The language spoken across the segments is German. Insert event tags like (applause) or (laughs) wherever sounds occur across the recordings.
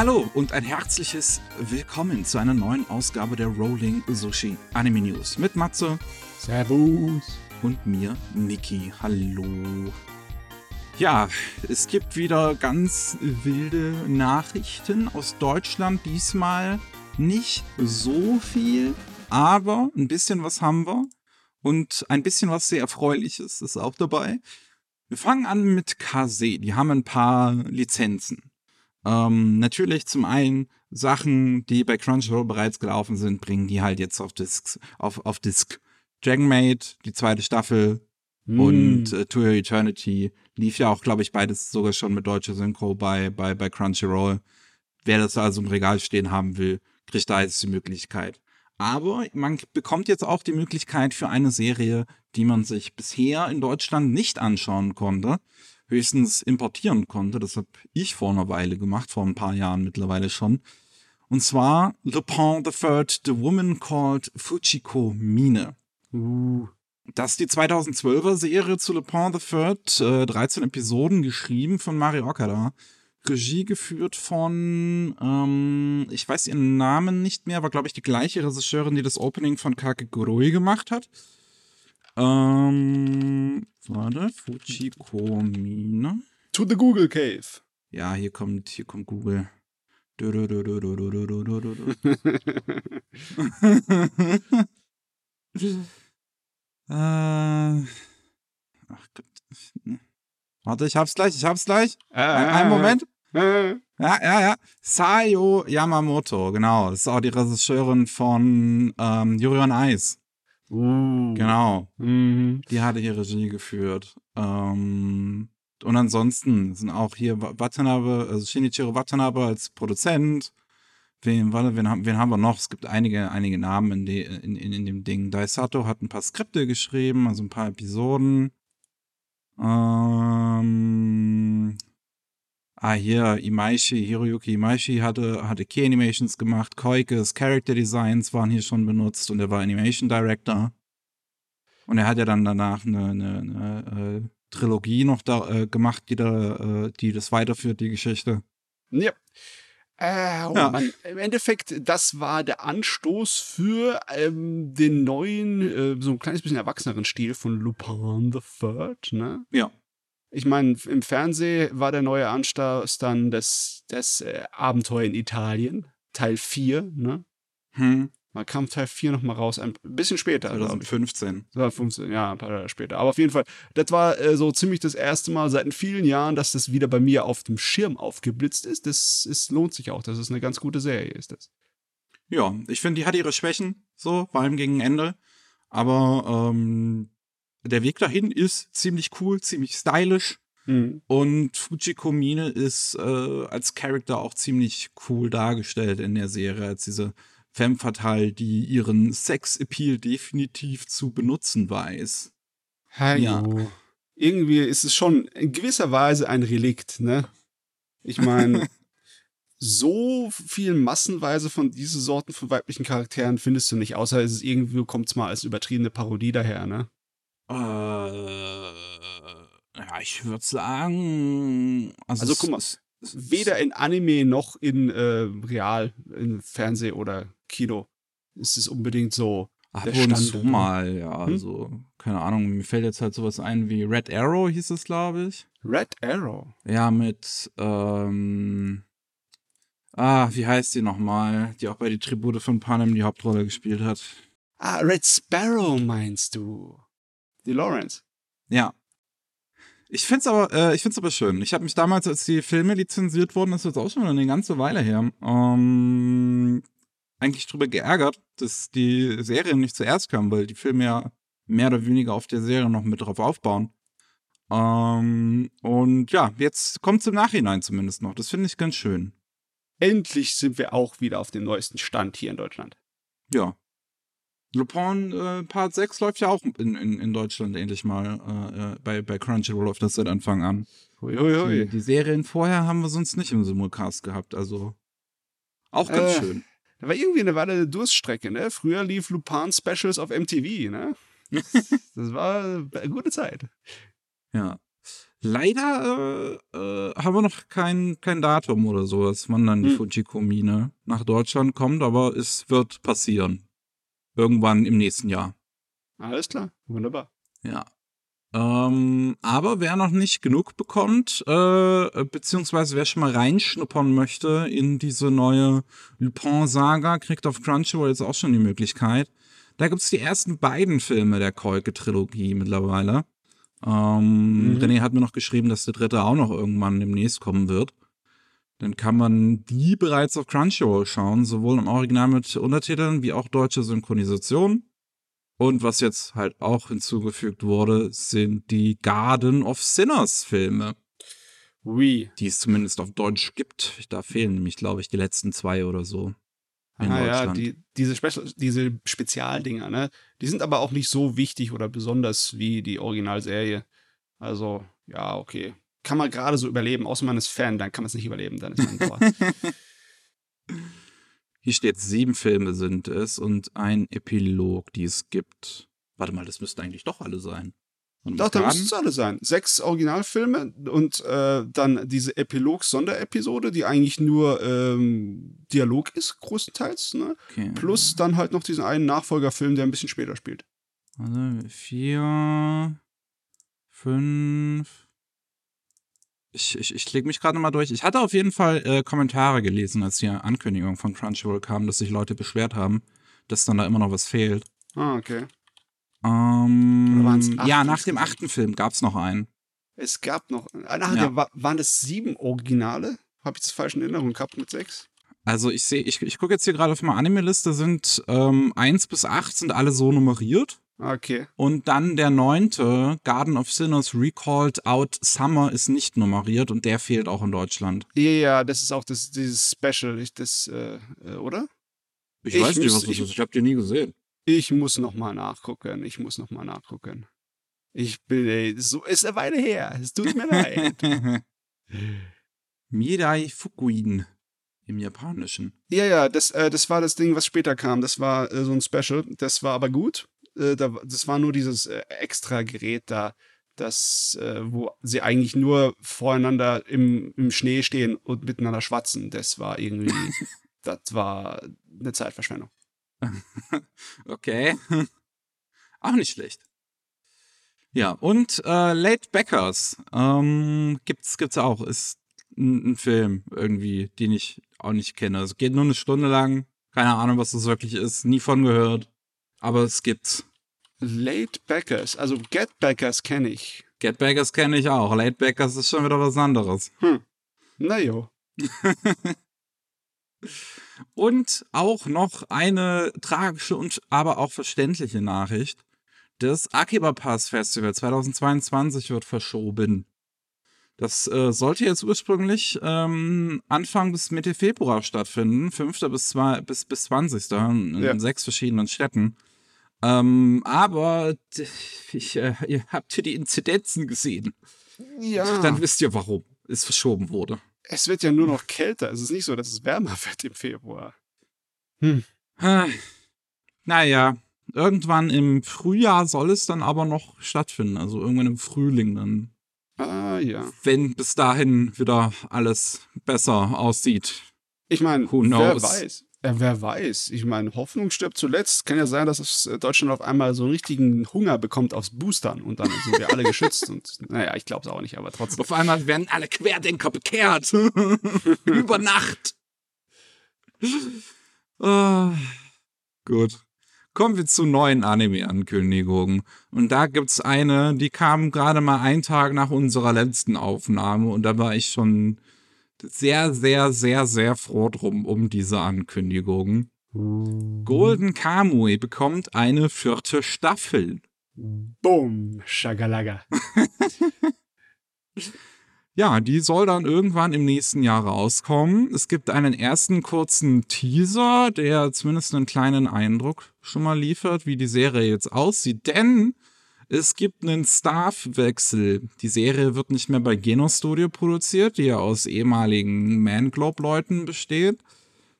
Hallo und ein herzliches Willkommen zu einer neuen Ausgabe der Rolling Sushi Anime News mit Matze Servus. und mir, Niki. Hallo. Ja, es gibt wieder ganz wilde Nachrichten aus Deutschland. Diesmal nicht so viel, aber ein bisschen was haben wir. Und ein bisschen was sehr Erfreuliches ist auch dabei. Wir fangen an mit KZ. Die haben ein paar Lizenzen. Ähm, natürlich zum einen Sachen, die bei Crunchyroll bereits gelaufen sind, bringen die halt jetzt auf Discs, auf, auf Disc. Dragon Maid, die zweite Staffel Hm. und äh, To Your Eternity lief ja auch, glaube ich, beides sogar schon mit deutscher Synchro bei, bei, bei Crunchyroll. Wer das also im Regal stehen haben will, kriegt da jetzt die Möglichkeit. Aber man bekommt jetzt auch die Möglichkeit für eine Serie, die man sich bisher in Deutschland nicht anschauen konnte, höchstens importieren konnte. Das habe ich vor einer Weile gemacht, vor ein paar Jahren mittlerweile schon. Und zwar Lupin the Third, The Woman Called Fujiko Mine. Uh. Das ist die 2012er Serie zu Lupin the Third, äh, 13 Episoden geschrieben von Mario Okada. Regie geführt von, ähm, ich weiß ihren Namen nicht mehr, war glaube ich die gleiche Regisseurin, die das Opening von Kakegurui gemacht hat. Ähm, warte, Fujikomine. To the Google Cave. Ja, hier kommt, hier kommt Google. Äh, ach Gott. Ne. Warte, ich hab's gleich, ich hab's gleich. Äh, ein, äh, einen Moment. Äh, äh, äh. Ja, ja, ja. Sayo Yamamoto, genau. Das ist auch die Regisseurin von ähm, Yuri on Ice. Uh. Genau. Mhm. Die hatte hier Regie geführt. Ähm, und ansonsten sind auch hier Wa- Watanabe, also Shinichiro Watanabe als Produzent. Wen, warte, wen, haben, wen haben wir noch? Es gibt einige, einige Namen in, die, in, in, in dem Ding. Daisato hat ein paar Skripte geschrieben, also ein paar Episoden. Ähm, ah, hier, Imaishi, Hiroyuki Imaishi hatte, hatte Key Animations gemacht. Koikes Character Designs waren hier schon benutzt und er war Animation Director. Und er hat ja dann danach eine, eine, eine äh, Trilogie noch da äh, gemacht, die, da, äh, die das weiterführt, die Geschichte. Ja. Äh, oh Ja. Mann. Im Endeffekt, das war der Anstoß für ähm, den neuen, äh, so ein kleines bisschen erwachseneren Stil von Lupin the Third, ne? Ja. Ich meine, im Fernsehen war der neue Anstoß dann das, das äh, Abenteuer in Italien, Teil 4, ne? Hm, Man kam Teil 4 nochmal raus, ein bisschen später. glaub ich. 2015. Das war 15, ja, ein paar Jahre später. Aber auf jeden Fall, das war äh, so ziemlich das erste Mal seit vielen Jahren, dass das wieder bei mir auf dem Schirm aufgeblitzt ist. Das ist, lohnt sich auch. Das ist eine ganz gute Serie, ist das. Ja, ich finde, die hat ihre Schwächen, so, vor allem gegen Ende. Aber ähm, der Weg dahin ist ziemlich cool, ziemlich stylisch. Mhm. Und Fujiko Mine ist äh, als Charakter auch ziemlich cool dargestellt in der Serie, als diese femme fatale, die ihren Sex-Appeal definitiv zu benutzen weiß. Ja. Irgendwie ist es schon in gewisser Weise ein Relikt, ne? Ich meine, (laughs) so viel massenweise von diesen Sorten von weiblichen Charakteren findest du nicht, außer es ist irgendwie, kommt es mal als übertriebene Parodie daher, ne? Äh, ja, ich würde sagen. Also, Also, guck mal, es- es- weder in Anime noch in äh, Real, in Fernseh oder Kino ist es unbedingt so. Ab und zu Standard, mal, ja. Hm? Also, keine Ahnung, mir fällt jetzt halt sowas ein wie Red Arrow, hieß es, glaube ich. Red Arrow. Ja, mit, ähm, ah, wie heißt die nochmal? Die auch bei die Tribute von Panem die Hauptrolle gespielt hat. Ah, Red Sparrow meinst du? Die Lawrence. Ja. Ich find's aber, äh, ich find's aber schön. Ich habe mich damals, als die Filme lizenziert wurden, das ist jetzt auch schon eine ganze Weile her, ähm, eigentlich drüber geärgert, dass die Serien nicht zuerst kamen, weil die Filme ja mehr oder weniger auf der Serie noch mit drauf aufbauen. Ähm, und ja, jetzt kommt's im Nachhinein zumindest noch. Das finde ich ganz schön. Endlich sind wir auch wieder auf dem neuesten Stand hier in Deutschland. Ja. Lupin äh, Part 6 läuft ja auch in, in, in Deutschland endlich mal äh, äh, bei, bei Crunchyroll auf das seit Anfang an. Hui, hui, Die, hui. die Serien vorher haben wir sonst nicht im Simulcast gehabt, also auch ganz Äh. schön. Da war irgendwie eine Weile eine Durststrecke, ne? Früher lief Lupin Specials auf MTV, ne? (laughs) Das war eine gute Zeit. Ja. Leider äh, äh, haben wir noch kein, kein Datum oder sowas, wann dann die Hm. Fujiko-Mine nach Deutschland kommt, aber es wird passieren. Irgendwann im nächsten Jahr. Alles klar, wunderbar. Ja. Ähm, aber wer noch nicht genug bekommt, äh, beziehungsweise wer schon mal reinschnuppern möchte in diese neue Lupin-Saga, kriegt auf Crunchyroll jetzt auch schon die Möglichkeit. Da gibt's die ersten beiden Filme der Kolke-Trilogie mittlerweile. Ähm, Mhm. René hat mir noch geschrieben, dass der dritte auch noch irgendwann demnächst kommen wird. Dann kann man die bereits auf Crunchyroll schauen, sowohl im Original mit Untertiteln wie auch deutsche Synchronisation. Und was jetzt halt auch hinzugefügt wurde, sind die Garden of Sinners Filme, Wie? die es zumindest auf Deutsch gibt. Da fehlen nämlich, glaube ich, die letzten zwei oder so. In ah, ja, die, diese, Special, diese Spezialdinger, ne? Die sind aber auch nicht so wichtig oder besonders wie die Originalserie. Also, ja, okay. Kann man gerade so überleben, außer man ist Fan, dann kann man es nicht überleben, dann ist man. (laughs) Hier steht, sieben Filme sind es und ein Epilog, die es gibt. Warte mal, das müssten eigentlich doch alle sein. Doch, da müssen es alle sein. Sechs Originalfilme und äh, dann diese Epilog-Sonderepisode, die eigentlich nur ähm, Dialog ist, größtenteils. Ne? okay. Plus dann halt noch diesen einen Nachfolgerfilm, der ein bisschen später spielt. Warte, vier, fünf. Ich, ich, ich klicke mich gerade mal durch. Ich hatte auf jeden Fall äh, Kommentare gelesen, als die Ankündigung von Crunchyroll kam, dass sich Leute beschwert haben, dass dann da immer noch was fehlt. Ah, okay. Ähm, ja, nach dem achten Film gab es noch einen. Es gab noch. Ah, na, Ja. waren das sieben Originale? Habe ich das falsch in Erinnerung gehabt mit sechs? Also ich sehe, ich, ich gucke jetzt hier gerade auf meine Anime-Liste, sind ähm, 1 bis 8 sind alle so nummeriert. Okay. Und dann der neunte, Garden of Sinners Recalled Out Summer, ist nicht nummeriert und der fehlt auch in Deutschland. Ja, ja, das ist auch das, dieses Special, ich, das, äh, äh, oder? Ich, Ich weiß nicht, was das ich- ist. Ich habe den nie gesehen. Ich muss noch mal nachgucken. Ich muss noch mal nachgucken. Ich bin, ey, so ist eine Weile her. Es tut mir leid. (laughs) Mirai Fukuin im Japanischen. Ja, ja, das, äh, das war das Ding, was später kam. Das war äh, so ein Special. Das war aber gut. Äh, da, das war nur dieses äh, extra Gerät da, das, äh, wo sie eigentlich nur voreinander im, im Schnee stehen und miteinander schwatzen. Das war irgendwie, (laughs) das war eine Zeitverschwendung. (laughs) Okay. (laughs) auch nicht schlecht. Ja, und äh, Late Backers ähm, gibt's, gibt's auch. Ist ein, ein Film irgendwie, den ich auch nicht kenne. Es geht nur eine Stunde lang. Keine Ahnung, was das wirklich ist. Nie von gehört. Aber es gibt's. Late Backers, also Get Backers kenne ich. Get Backers kenne ich auch. Late Backers ist schon wieder was anderes. Na jo. (laughs) Und auch noch eine tragische und aber auch verständliche Nachricht. Das Akiba Pass Festival 2022 wird verschoben. Das äh, sollte jetzt ursprünglich ähm, Anfang bis Mitte Februar stattfinden, 5. bis, zwei, bis, bis 20. in Ja. sechs verschiedenen Städten. Ähm, aber ich, äh, ihr habt hier die Inzidenzen gesehen. Ja. Dann wisst ihr, warum es verschoben wurde. es wird ja nur noch kälter. Es ist nicht so, dass es wärmer wird im Februar. Ah, Naja, irgendwann im Frühjahr soll es dann aber noch stattfinden. Also irgendwann im Frühling dann. Ah, ja. Wenn bis dahin wieder alles besser aussieht. Ich meine, wer weiß. Ja, wer weiß. Ich meine, Hoffnung stirbt zuletzt. Kann ja sein, dass es äh, Deutschland auf einmal so einen richtigen Hunger bekommt aufs Boostern und dann sind wir alle geschützt. Und (laughs) naja, ich glaube es auch nicht, aber trotzdem. Auf einmal werden alle Querdenker bekehrt. (laughs) Über Nacht. Ah, gut. Kommen wir zu neuen Anime-Ankündigungen. Und da gibt's eine, die kam gerade mal einen Tag nach unserer letzten Aufnahme und da war ich schon sehr, sehr, sehr, sehr froh drum um diese Ankündigung. Golden Kamui bekommt eine vierte Staffel. Boom, Schagalaga. (laughs) Ja, die soll dann irgendwann im nächsten Jahr rauskommen. Es gibt einen ersten kurzen Teaser, der zumindest einen kleinen Eindruck schon mal liefert, wie die Serie jetzt aussieht. Denn es gibt einen Staffwechsel. Die Serie wird nicht mehr bei Geno Studio produziert, die ja aus ehemaligen Man Globe Leuten besteht,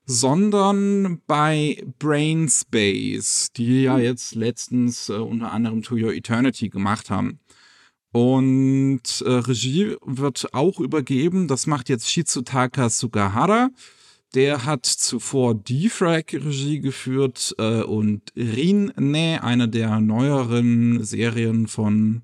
sondern bei Brainspace, die ja jetzt letztens äh, unter anderem To Your Eternity gemacht haben. Und äh, Regie wird auch übergeben, das macht jetzt Shitsutaka Sugahara. Der hat zuvor Defrag Regie geführt äh, und Rinne, eine der neueren Serien von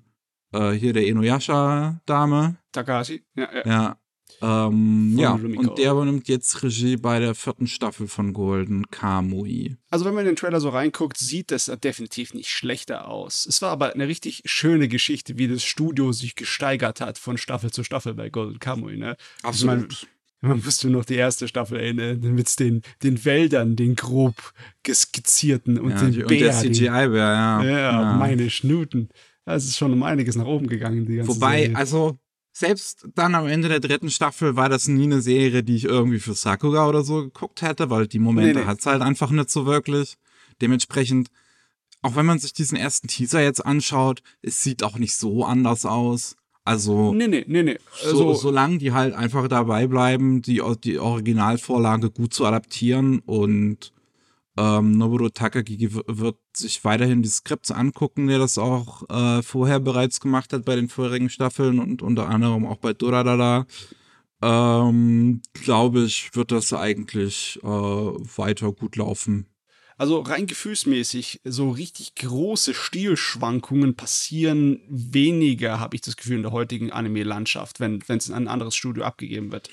äh, hier der Inuyasha-Dame. Takahashi, ja, ja. Ja. Ähm, ja, und der übernimmt jetzt Regie bei der vierten Staffel von Golden Kamui. Also wenn man in den Trailer so reinguckt, sieht das definitiv nicht schlechter aus. Es war aber eine richtig schöne Geschichte, wie das Studio sich gesteigert hat von Staffel zu Staffel bei Golden Kamuy, ne? Ich mein, man musste noch die erste Staffel erinnern, mit den, den Wäldern, den grob geskizzierten und ja, den und Bär, der den- CGI-Bär, ja. Ja, meine Schnuten. Das ist schon um einiges nach oben gegangen, die ganze Wobei, Serie. also, selbst dann am Ende der dritten Staffel war das nie eine Serie, die ich irgendwie für Sakura oder so geguckt hätte, weil die Momente Nee, nee. hat's halt einfach nicht so wirklich. Dementsprechend, auch wenn man sich diesen ersten Teaser jetzt anschaut, es sieht auch nicht so anders aus. Also, Nee, nee, nee, nee. so, Also, solange die halt einfach dabei bleiben, die, die Originalvorlage gut zu adaptieren und ähm, Nobuo Takagi wird sich weiterhin die Skripts angucken, der das auch äh, vorher bereits gemacht hat bei den vorherigen Staffeln und unter anderem auch bei Duradada. Ähm, glaube ich, wird das eigentlich äh, weiter gut laufen. Also rein gefühlsmäßig, so richtig große Stilschwankungen passieren weniger, habe ich das Gefühl, in der heutigen Anime-Landschaft, wenn es in ein anderes Studio abgegeben wird.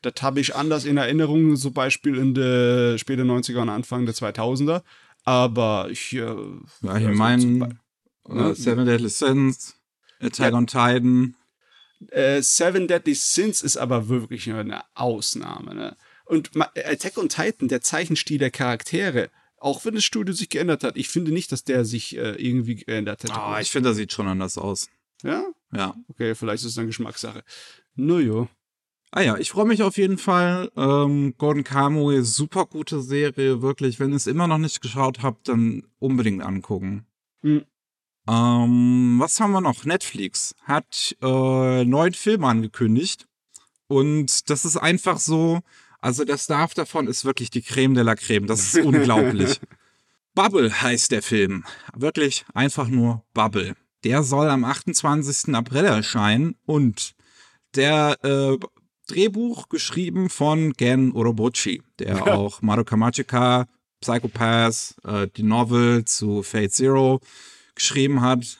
Das habe ich anders in Erinnerung, zum Beispiel in der späten 90er und Anfang der 2000er. Aber ich. Äh, Ja, ich meine, Be- äh, Seven Deadly Sins, Attack on Titan. äh, Seven Deadly Sins ist aber wirklich eine Ausnahme. Ne? Und Attack on Titan, der Zeichenstil der Charaktere, auch wenn das Studio sich geändert hat, ich finde nicht, dass der sich äh, irgendwie geändert hat. Ah, ich finde, das sieht schon anders aus. ja? Ja. Okay, vielleicht ist es eine Geschmackssache. Naja. Ah ja, ich freue mich auf jeden Fall. Ähm, Gordon Kamui, super gute Serie, wirklich. Wenn ihr es immer noch nicht geschaut habt, dann unbedingt angucken. Hm. Ähm, was haben wir noch? Netflix hat äh, neuen Film angekündigt. Und das ist einfach so, also der Staff davon ist wirklich die Creme de la Creme. Das ist unglaublich. (laughs) Bubble heißt der Film. Wirklich einfach nur Bubble. Der soll am 28. April erscheinen und der äh, Drehbuch geschrieben von Gen Orobuchi, der auch Madoka Magica, Psychopath, äh, die Novel zu Fate Zero geschrieben hat.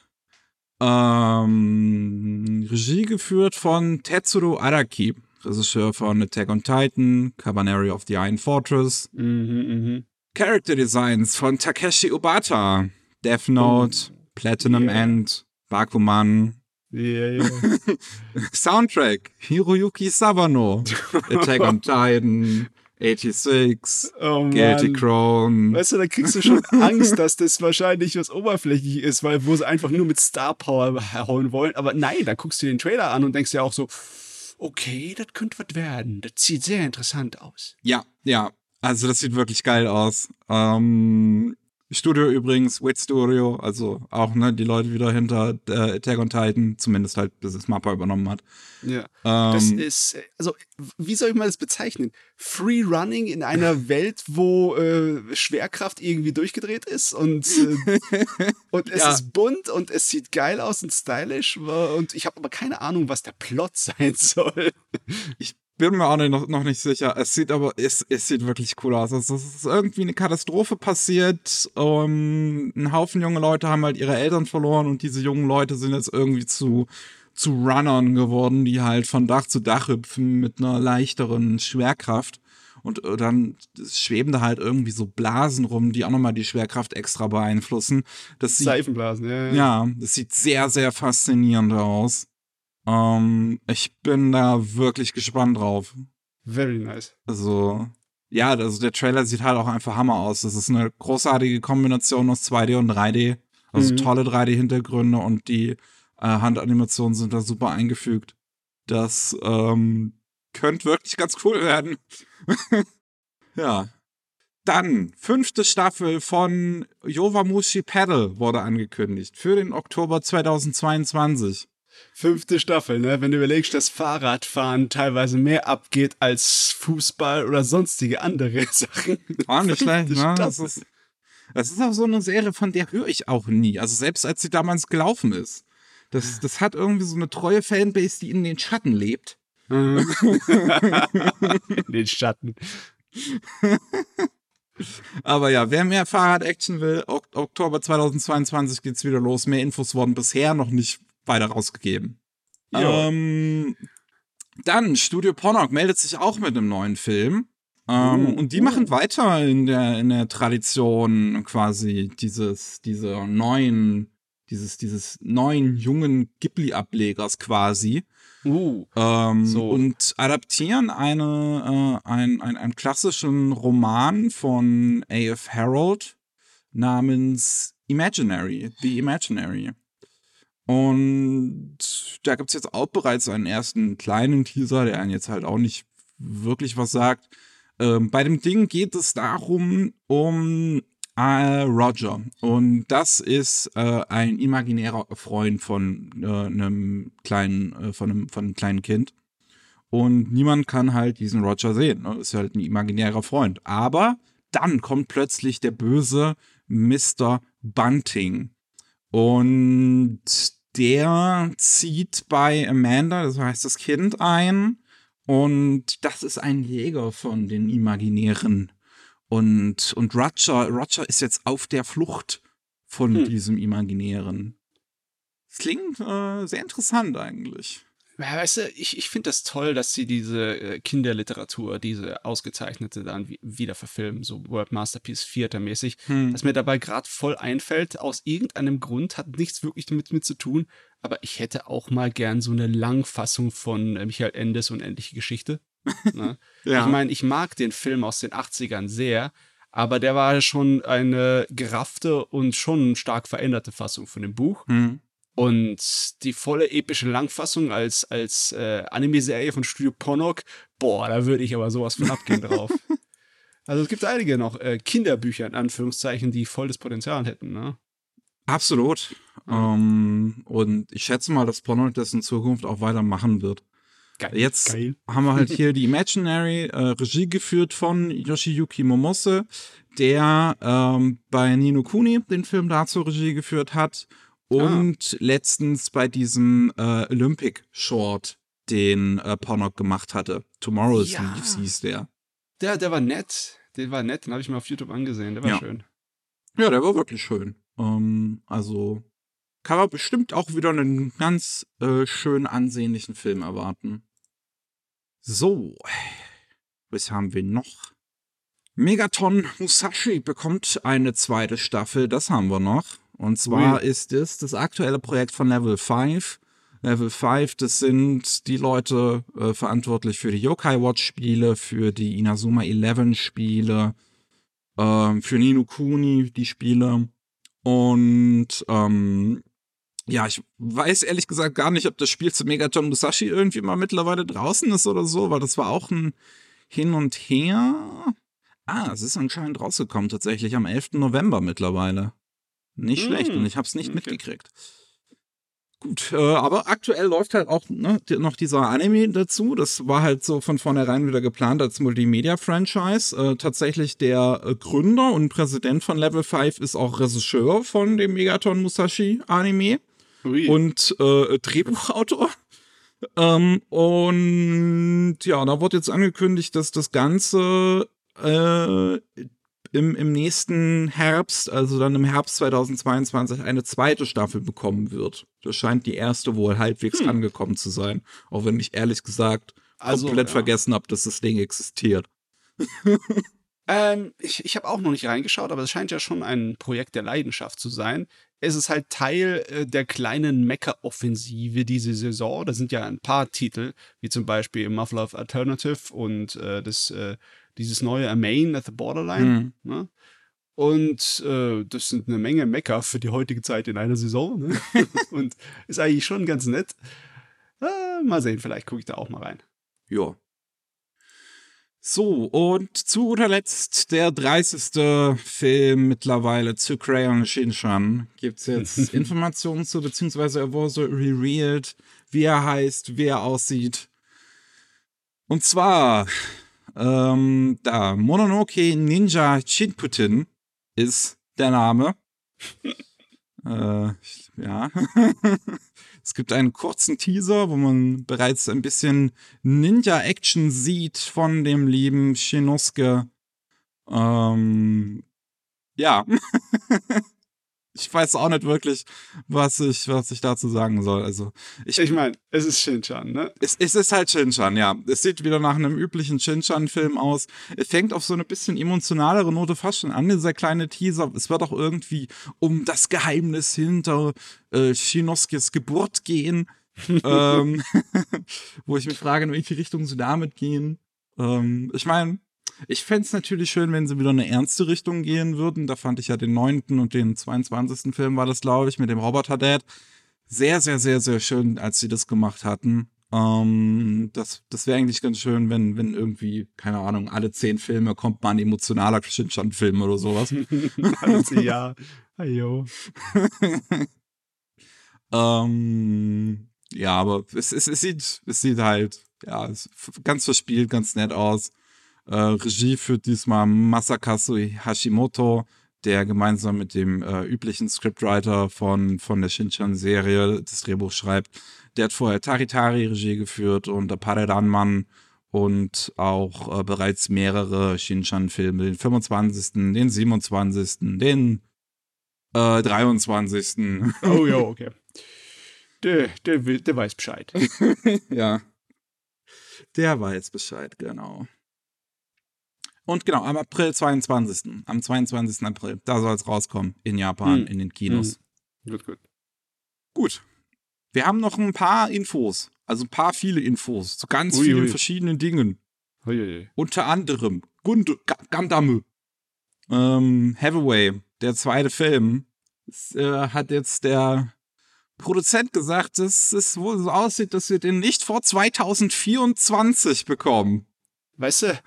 Ähm, Regie geführt von Tetsuro Araki, Regisseur von Attack on Titan, Cabaneri of the Iron Fortress. Mhm, mhm. Character Designs von Takeshi Obata, Death Note, Platinum Yeah. End, Bakuman, Ja, ja. (laughs) Soundtrack, Hiroyuki Sawano, (laughs) Attack on Titan, 86, Oh Guilty. Crown. Weißt du, da kriegst du schon (laughs) Angst, dass das wahrscheinlich was oberflächlich ist, weil wo sie einfach nur mit Star Power hauen wollen. Aber nein, da guckst du dir den Trailer an und denkst dir auch so, okay, das könnte was werden. Das sieht sehr interessant aus. Ja, ja, also das sieht wirklich geil aus. Ähm, Studio übrigens, Wit Studio, also auch ne, die Leute wieder hinter äh, Attack on Titan, zumindest halt, bis es Mappa übernommen hat. Ja. Das Ähm, ist, äh, also, wie soll ich mal das bezeichnen? Free Running in einer (laughs) Welt, wo äh, Schwerkraft irgendwie durchgedreht ist und, äh, und (laughs) es Ja. ist bunt und es sieht geil aus und stylisch und ich habe aber keine Ahnung, was der Plot (laughs) sein soll. Bin mir auch noch, noch nicht sicher. Es sieht aber, es, es sieht wirklich cool aus. Also, es ist irgendwie eine Katastrophe passiert. Um, ein Haufen junge Leute haben halt ihre Eltern verloren und diese jungen Leute sind jetzt irgendwie zu, zu Runnern geworden, die halt von Dach zu Dach hüpfen mit einer leichteren Schwerkraft. Und äh, dann schweben da halt irgendwie so Blasen rum, die auch nochmal die Schwerkraft extra beeinflussen. Das sieht Seifenblasen, ja. ja, das sieht sehr, sehr faszinierend aus. Ähm, ich bin da wirklich gespannt drauf. Very nice. Also, ja, also der Trailer sieht halt auch einfach Hammer aus. Das ist eine großartige Kombination aus 2D und 3D. Also Mhm. tolle 3D-Hintergründe und die äh, Handanimationen sind da super eingefügt. Das ähm, könnte wirklich ganz cool werden. (laughs) ja. Dann, fünfte Staffel von Yowamushi Paddle wurde angekündigt für den Oktober 2022. Fünfte Staffel, ne? Wenn du überlegst, dass Fahrradfahren teilweise mehr abgeht als Fußball oder sonstige andere (laughs) Sachen. War nicht schlecht, ne? Das ist, das ist auch so eine Serie, von der höre ich auch nie. Also selbst als sie damals gelaufen ist. Das, das hat irgendwie so eine treue Fanbase, die in den Schatten lebt. (laughs) in den Schatten. Aber ja, wer mehr Fahrrad-Action will, ok Oktober 2022 geht's wieder los. Mehr Infos wurden bisher noch nicht weiter rausgegeben. Ähm, dann, Studio Pornock meldet sich auch mit einem neuen Film. Ähm, Uh, und die uh. machen weiter in der, in der Tradition quasi dieses, dieser neuen, dieses, dieses neuen jungen Ghibli-Ablegers quasi. Uh. Ähm, So. Und adaptieren eine, äh, ein, ein, einen klassischen Roman von A.F. Harold namens Imaginary, The Imaginary. Und da gibt es jetzt auch bereits einen ersten kleinen Teaser, der einen jetzt halt auch nicht wirklich was sagt. Ähm, bei dem Ding geht es darum, um äh, Roger. Und das ist äh, ein imaginärer Freund von äh, einem kleinen, äh, von einem, von kleinen Kind. Und niemand kann halt diesen Roger sehen. Ne? Ist halt ein imaginärer Freund. Aber dann kommt plötzlich der böse Mr. Bunting. Und der zieht bei Amanda, das heißt das Kind, ein. Und das ist ein Jäger von den Imaginären. Und, und Roger, Roger ist jetzt auf der Flucht von Hm. diesem Imaginären. Das klingt äh, sehr interessant eigentlich. Ja, weißt du, ich, ich finde das toll, dass sie diese äh, Kinderliteratur, diese ausgezeichnete dann wie, wieder verfilmen, so World Masterpiece Theater-mäßig. Hm. Was mir dabei gerade voll einfällt, aus irgendeinem Grund, hat nichts wirklich damit mit zu tun, aber ich hätte auch mal gern so eine Langfassung von äh, Michael Endes Unendliche Geschichte. (laughs) ne? Ja. Ich meine, ich mag den Film aus den 80ern sehr, aber der war schon eine geraffte und schon stark veränderte Fassung von dem Buch. Hm. Und die volle epische Langfassung als, als äh, Anime-Serie von Studio Ponok, boah, da würde ich aber sowas von abgehen drauf. (laughs) Also es gibt einige noch äh, Kinderbücher in Anführungszeichen, die volles Potenzial hätten, ne? Absolut. Ja. Ähm, und ich schätze mal, dass Porno das in Zukunft auch weitermachen wird. Geil. Jetzt Geil. haben wir halt (laughs) hier die Imaginary, äh, Regie geführt von Yoshiyuki Momose, der ähm, bei Nino Kuni den Film dazu Regie geführt hat und letztens bei diesem äh, Olympic Short, den äh, Pornock gemacht hatte. Tomorrow's Ja. Leaves hieß der. Der, der war nett. Der war nett, den habe ich mir auf YouTube angesehen. Der war Ja. schön. Ja, der war wirklich schön. Ähm, also kann man bestimmt auch wieder einen ganz äh, schön ansehnlichen Film erwarten. So, was haben wir noch? Megaton Musashi bekommt eine zweite Staffel, das haben wir noch. Und zwar Ui. ist es das aktuelle Projekt von Level 5. Level 5, das sind die Leute äh, verantwortlich für die Yokai Watch Spiele, für die Inazuma 11 Spiele, ähm, für Nino Kuni die Spiele. Und ähm, ja, ich weiß ehrlich gesagt gar nicht, ob das Spiel zu Megaton Musashi irgendwie mal mittlerweile draußen ist oder so, weil das war auch ein Hin und Her. Ah, es ist anscheinend rausgekommen, tatsächlich am 11. November mittlerweile. Nicht Mm, schlecht und ich habe es nicht okay. mitgekriegt. Gut, äh, aber aktuell läuft halt auch ne, noch dieser Anime dazu. Das war halt so von vornherein wieder geplant als Multimedia-Franchise. Äh, tatsächlich der äh, Gründer und Präsident von Level 5 ist auch Regisseur von dem Megaton Musashi Anime Ui. und äh, Drehbuchautor. Ähm, und ja, da wurde jetzt angekündigt, dass das Ganze äh, im, im nächsten Herbst, also dann im Herbst 2022, eine zweite Staffel bekommen wird. Das scheint die erste wohl halbwegs Hm. angekommen zu sein. Auch wenn ich ehrlich gesagt Also, komplett ja. vergessen habe, dass das Ding existiert. (laughs) Ähm, ich ich habe auch noch nicht reingeschaut, aber es scheint ja schon ein Projekt der Leidenschaft zu sein. Es ist halt Teil äh, der kleinen Mecha-Offensive diese Saison. Da sind ja ein paar Titel, wie zum Beispiel Muffler of Alternative und äh, das, äh, dieses neue Amain at the Borderline. Hm. Ne? Und äh, das sind eine Menge Mecha für die heutige Zeit in einer Saison. Ne? (laughs) (laughs) und ist eigentlich schon ganz nett. Äh, mal sehen, vielleicht gucke ich da auch mal rein. Ja. So, und zu guter Letzt der 30. Film mittlerweile zu Crayon Shinshan. Gibt's jetzt (laughs) Informationen zu, beziehungsweise er wurde so revealed, wie er heißt, wie er aussieht. Und zwar, ähm, da, Mononoke Ninja Shinputen ist der Name. (laughs) äh, ja. (laughs) Es gibt einen kurzen Teaser, wo man bereits ein bisschen Ninja-Action sieht von dem lieben Shinosuke. Ähm, ja. (laughs) ich weiß auch nicht wirklich, was ich, was ich dazu sagen soll. Also ich, Ich meine, es ist Shinchan, ne? es, es ist halt Shinchan, ja. Es sieht wieder nach einem üblichen Shinchan-Film aus. Es fängt auf so eine bisschen emotionalere Note fast schon an, dieser kleine Teaser. Es wird auch irgendwie um das Geheimnis hinter äh, Shinoskes Geburt gehen. (laughs) ähm, (laughs) wo ich mich frage, in welche Richtung sie damit gehen. Ähm, ich meine, ich fände es natürlich schön, wenn sie wieder in eine ernste Richtung gehen würden. Da fand ich ja den neunten und den 22. Film war das, glaube ich, mit dem Roboter-Dad. Sehr, sehr, sehr, sehr schön, als sie das gemacht hatten. Ähm, das das wäre eigentlich ganz schön, wenn, wenn irgendwie, keine Ahnung, alle zehn Filme kommt mal ein emotionaler Shinchan-Film oder sowas. (laughs) also, ja. Ayo. (laughs) ähm, ja, aber es, es, es, sieht, es sieht halt, ja, ganz verspielt, ganz nett aus. Äh, Regie führt diesmal Masakazu Hashimoto, der gemeinsam mit dem äh, üblichen Scriptwriter von, von der Shinchan-Serie das Drehbuch schreibt. Der hat vorher Taritari Regie geführt und der Paredanman und auch äh, bereits mehrere Shinchan-Filme, den 25., den 27., den äh, 23. Oh ja, (laughs) okay. Der, der, will- der weiß Bescheid. (laughs) ja. Der weiß Bescheid, genau. Und genau, am April 22. Am 22. April, da soll es rauskommen in Japan, Hm. in den Kinos. Gut, gut. Gut. Wir haben noch ein paar Infos, also ein paar viele Infos zu ganz Ui, vielen ui. verschiedenen Dingen. Uiuiui. Unter anderem Gund Ga- Gundam. Ähm, Hathaway, der zweite Film, es, äh, hat jetzt der Produzent gesagt, dass es wohl so aussieht, dass wir den nicht vor 2024 bekommen. Weißt du,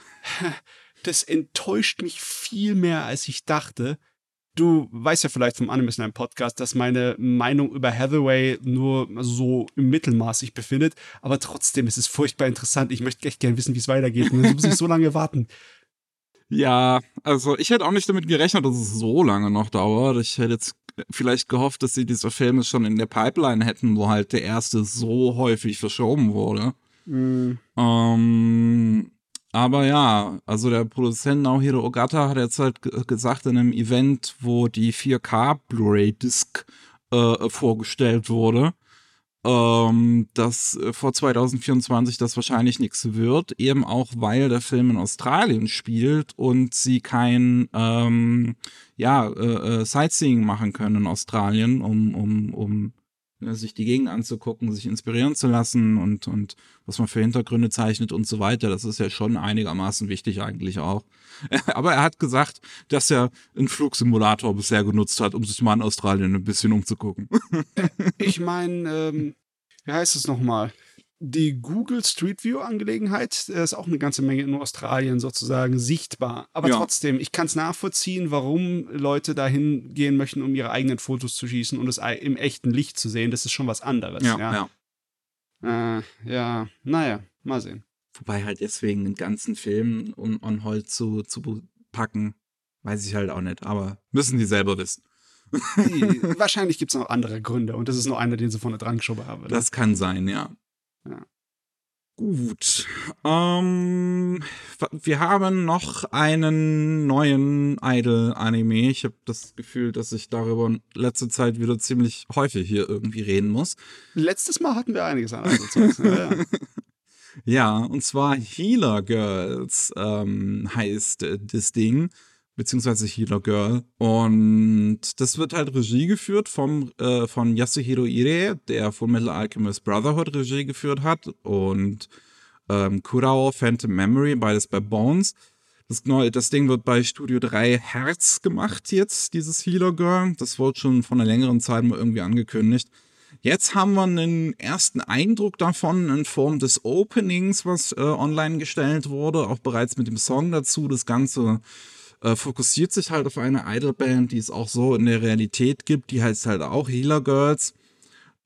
das enttäuscht mich viel mehr, als ich dachte. Du weißt ja vielleicht vom Anime Slam Podcast, dass meine Meinung über Hathaway nur so im Mittelmaß sich befindet, aber trotzdem ist es furchtbar interessant. Ich möchte echt gerne wissen, wie es weitergeht. Und dann muss ich so lange warten. (laughs) Ja, also ich hätte auch nicht damit gerechnet, dass es so lange noch dauert. Ich hätte jetzt vielleicht gehofft, dass sie diese Filme schon in der Pipeline hätten, wo halt der erste so häufig verschoben wurde. Ähm, aber ja, also der Produzent Naohiro Ogata hat jetzt halt ge- gesagt in einem Event, wo die 4K Blu-ray-Disc äh, vorgestellt wurde, ähm, dass äh, vor 2024 das wahrscheinlich nichts wird, eben auch weil der Film in Australien spielt und sie kein ähm, ja, äh, äh, Sightseeing machen können in Australien, um, um, um sich die Gegend anzugucken, sich inspirieren zu lassen und, und was man für Hintergründe zeichnet und so weiter. Das ist ja schon einigermaßen wichtig eigentlich auch. (laughs) Aber er hat gesagt, dass er einen Flugsimulator bisher genutzt hat, um sich mal in Australien ein bisschen umzugucken. (laughs) Ich meine, ähm, wie heißt es nochmal? Die Google Street View Angelegenheit äh, ist auch eine ganze Menge in Australien sozusagen sichtbar. Aber Ja. trotzdem, ich kann es nachvollziehen, warum Leute dahin gehen möchten, um ihre eigenen Fotos zu schießen und es im echten Licht zu sehen. Das ist schon was anderes. ja, Ja, ja. Äh, ja. naja, mal sehen. Wobei halt deswegen einen ganzen Film on, on hold zu, zu packen, weiß ich halt auch nicht. Aber müssen die selber wissen. (laughs) Wahrscheinlich gibt es noch andere Gründe und das ist nur einer, den sie vorne dran geschoben haben. ne? Das kann sein, ja. Ja. Gut. Ähm, wir haben noch einen neuen Idol-Anime. Ich habe das Gefühl, dass ich darüber in letzter Zeit wieder ziemlich häufig hier irgendwie reden muss. Letztes Mal hatten wir einiges an Eidelzeugs. ja, ja. (laughs) Ja, und zwar Healer Girls ähm, heißt äh, das Ding, beziehungsweise Healer Girl. Und das wird halt Regie geführt vom, äh, von Yasuhiro Ire, der von Metal Alchemist Brotherhood Regie geführt hat. Und ähm, Kurao Phantom Memory, beides bei Bones. Das, neue, das Ding wird bei Studio 3 Herz gemacht jetzt, dieses Healer Girl. Das wurde schon von einer längeren Zeit mal irgendwie angekündigt. Jetzt haben wir einen ersten Eindruck davon in Form des Openings, was äh, online gestellt wurde, auch bereits mit dem Song dazu. Das Ganze äh, fokussiert sich halt auf eine Idolband, die es auch so in der Realität gibt. Die heißt halt auch Healer Girls.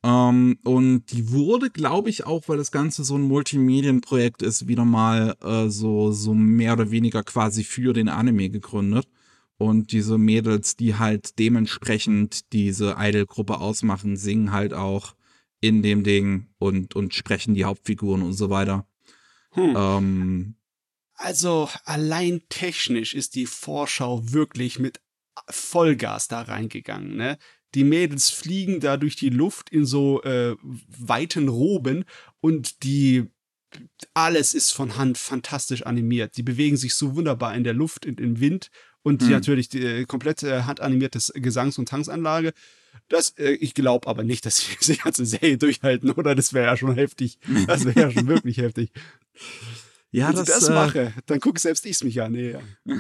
Ähm, und die wurde, glaube ich, auch, weil das Ganze so ein Multimedienprojekt ist, wieder mal äh, so, so mehr oder weniger quasi für den Anime gegründet. Und diese Mädels, die halt dementsprechend diese Idol-Gruppe ausmachen, singen halt auch in dem Ding und, und sprechen die Hauptfiguren und so weiter. Hm. Ähm, Also allein technisch ist die Vorschau wirklich mit Vollgas da reingegangen. Ne? Die Mädels fliegen da durch die Luft in so äh, weiten Roben und die alles ist von Hand fantastisch animiert. Die bewegen sich so wunderbar in der Luft, in, im Wind und Hm. die natürlich die äh, komplette handanimierte Gesangs- und Tanzanlage. Das, äh, ich glaube aber nicht, dass sie (laughs) die ganze Serie durchhalten, oder? Das wäre ja schon heftig. Das wäre ja schon (laughs) wirklich heftig. Ja, Wenn das, ich das äh, mache, dann gucke selbst ich mich an. Nee, ja. (laughs)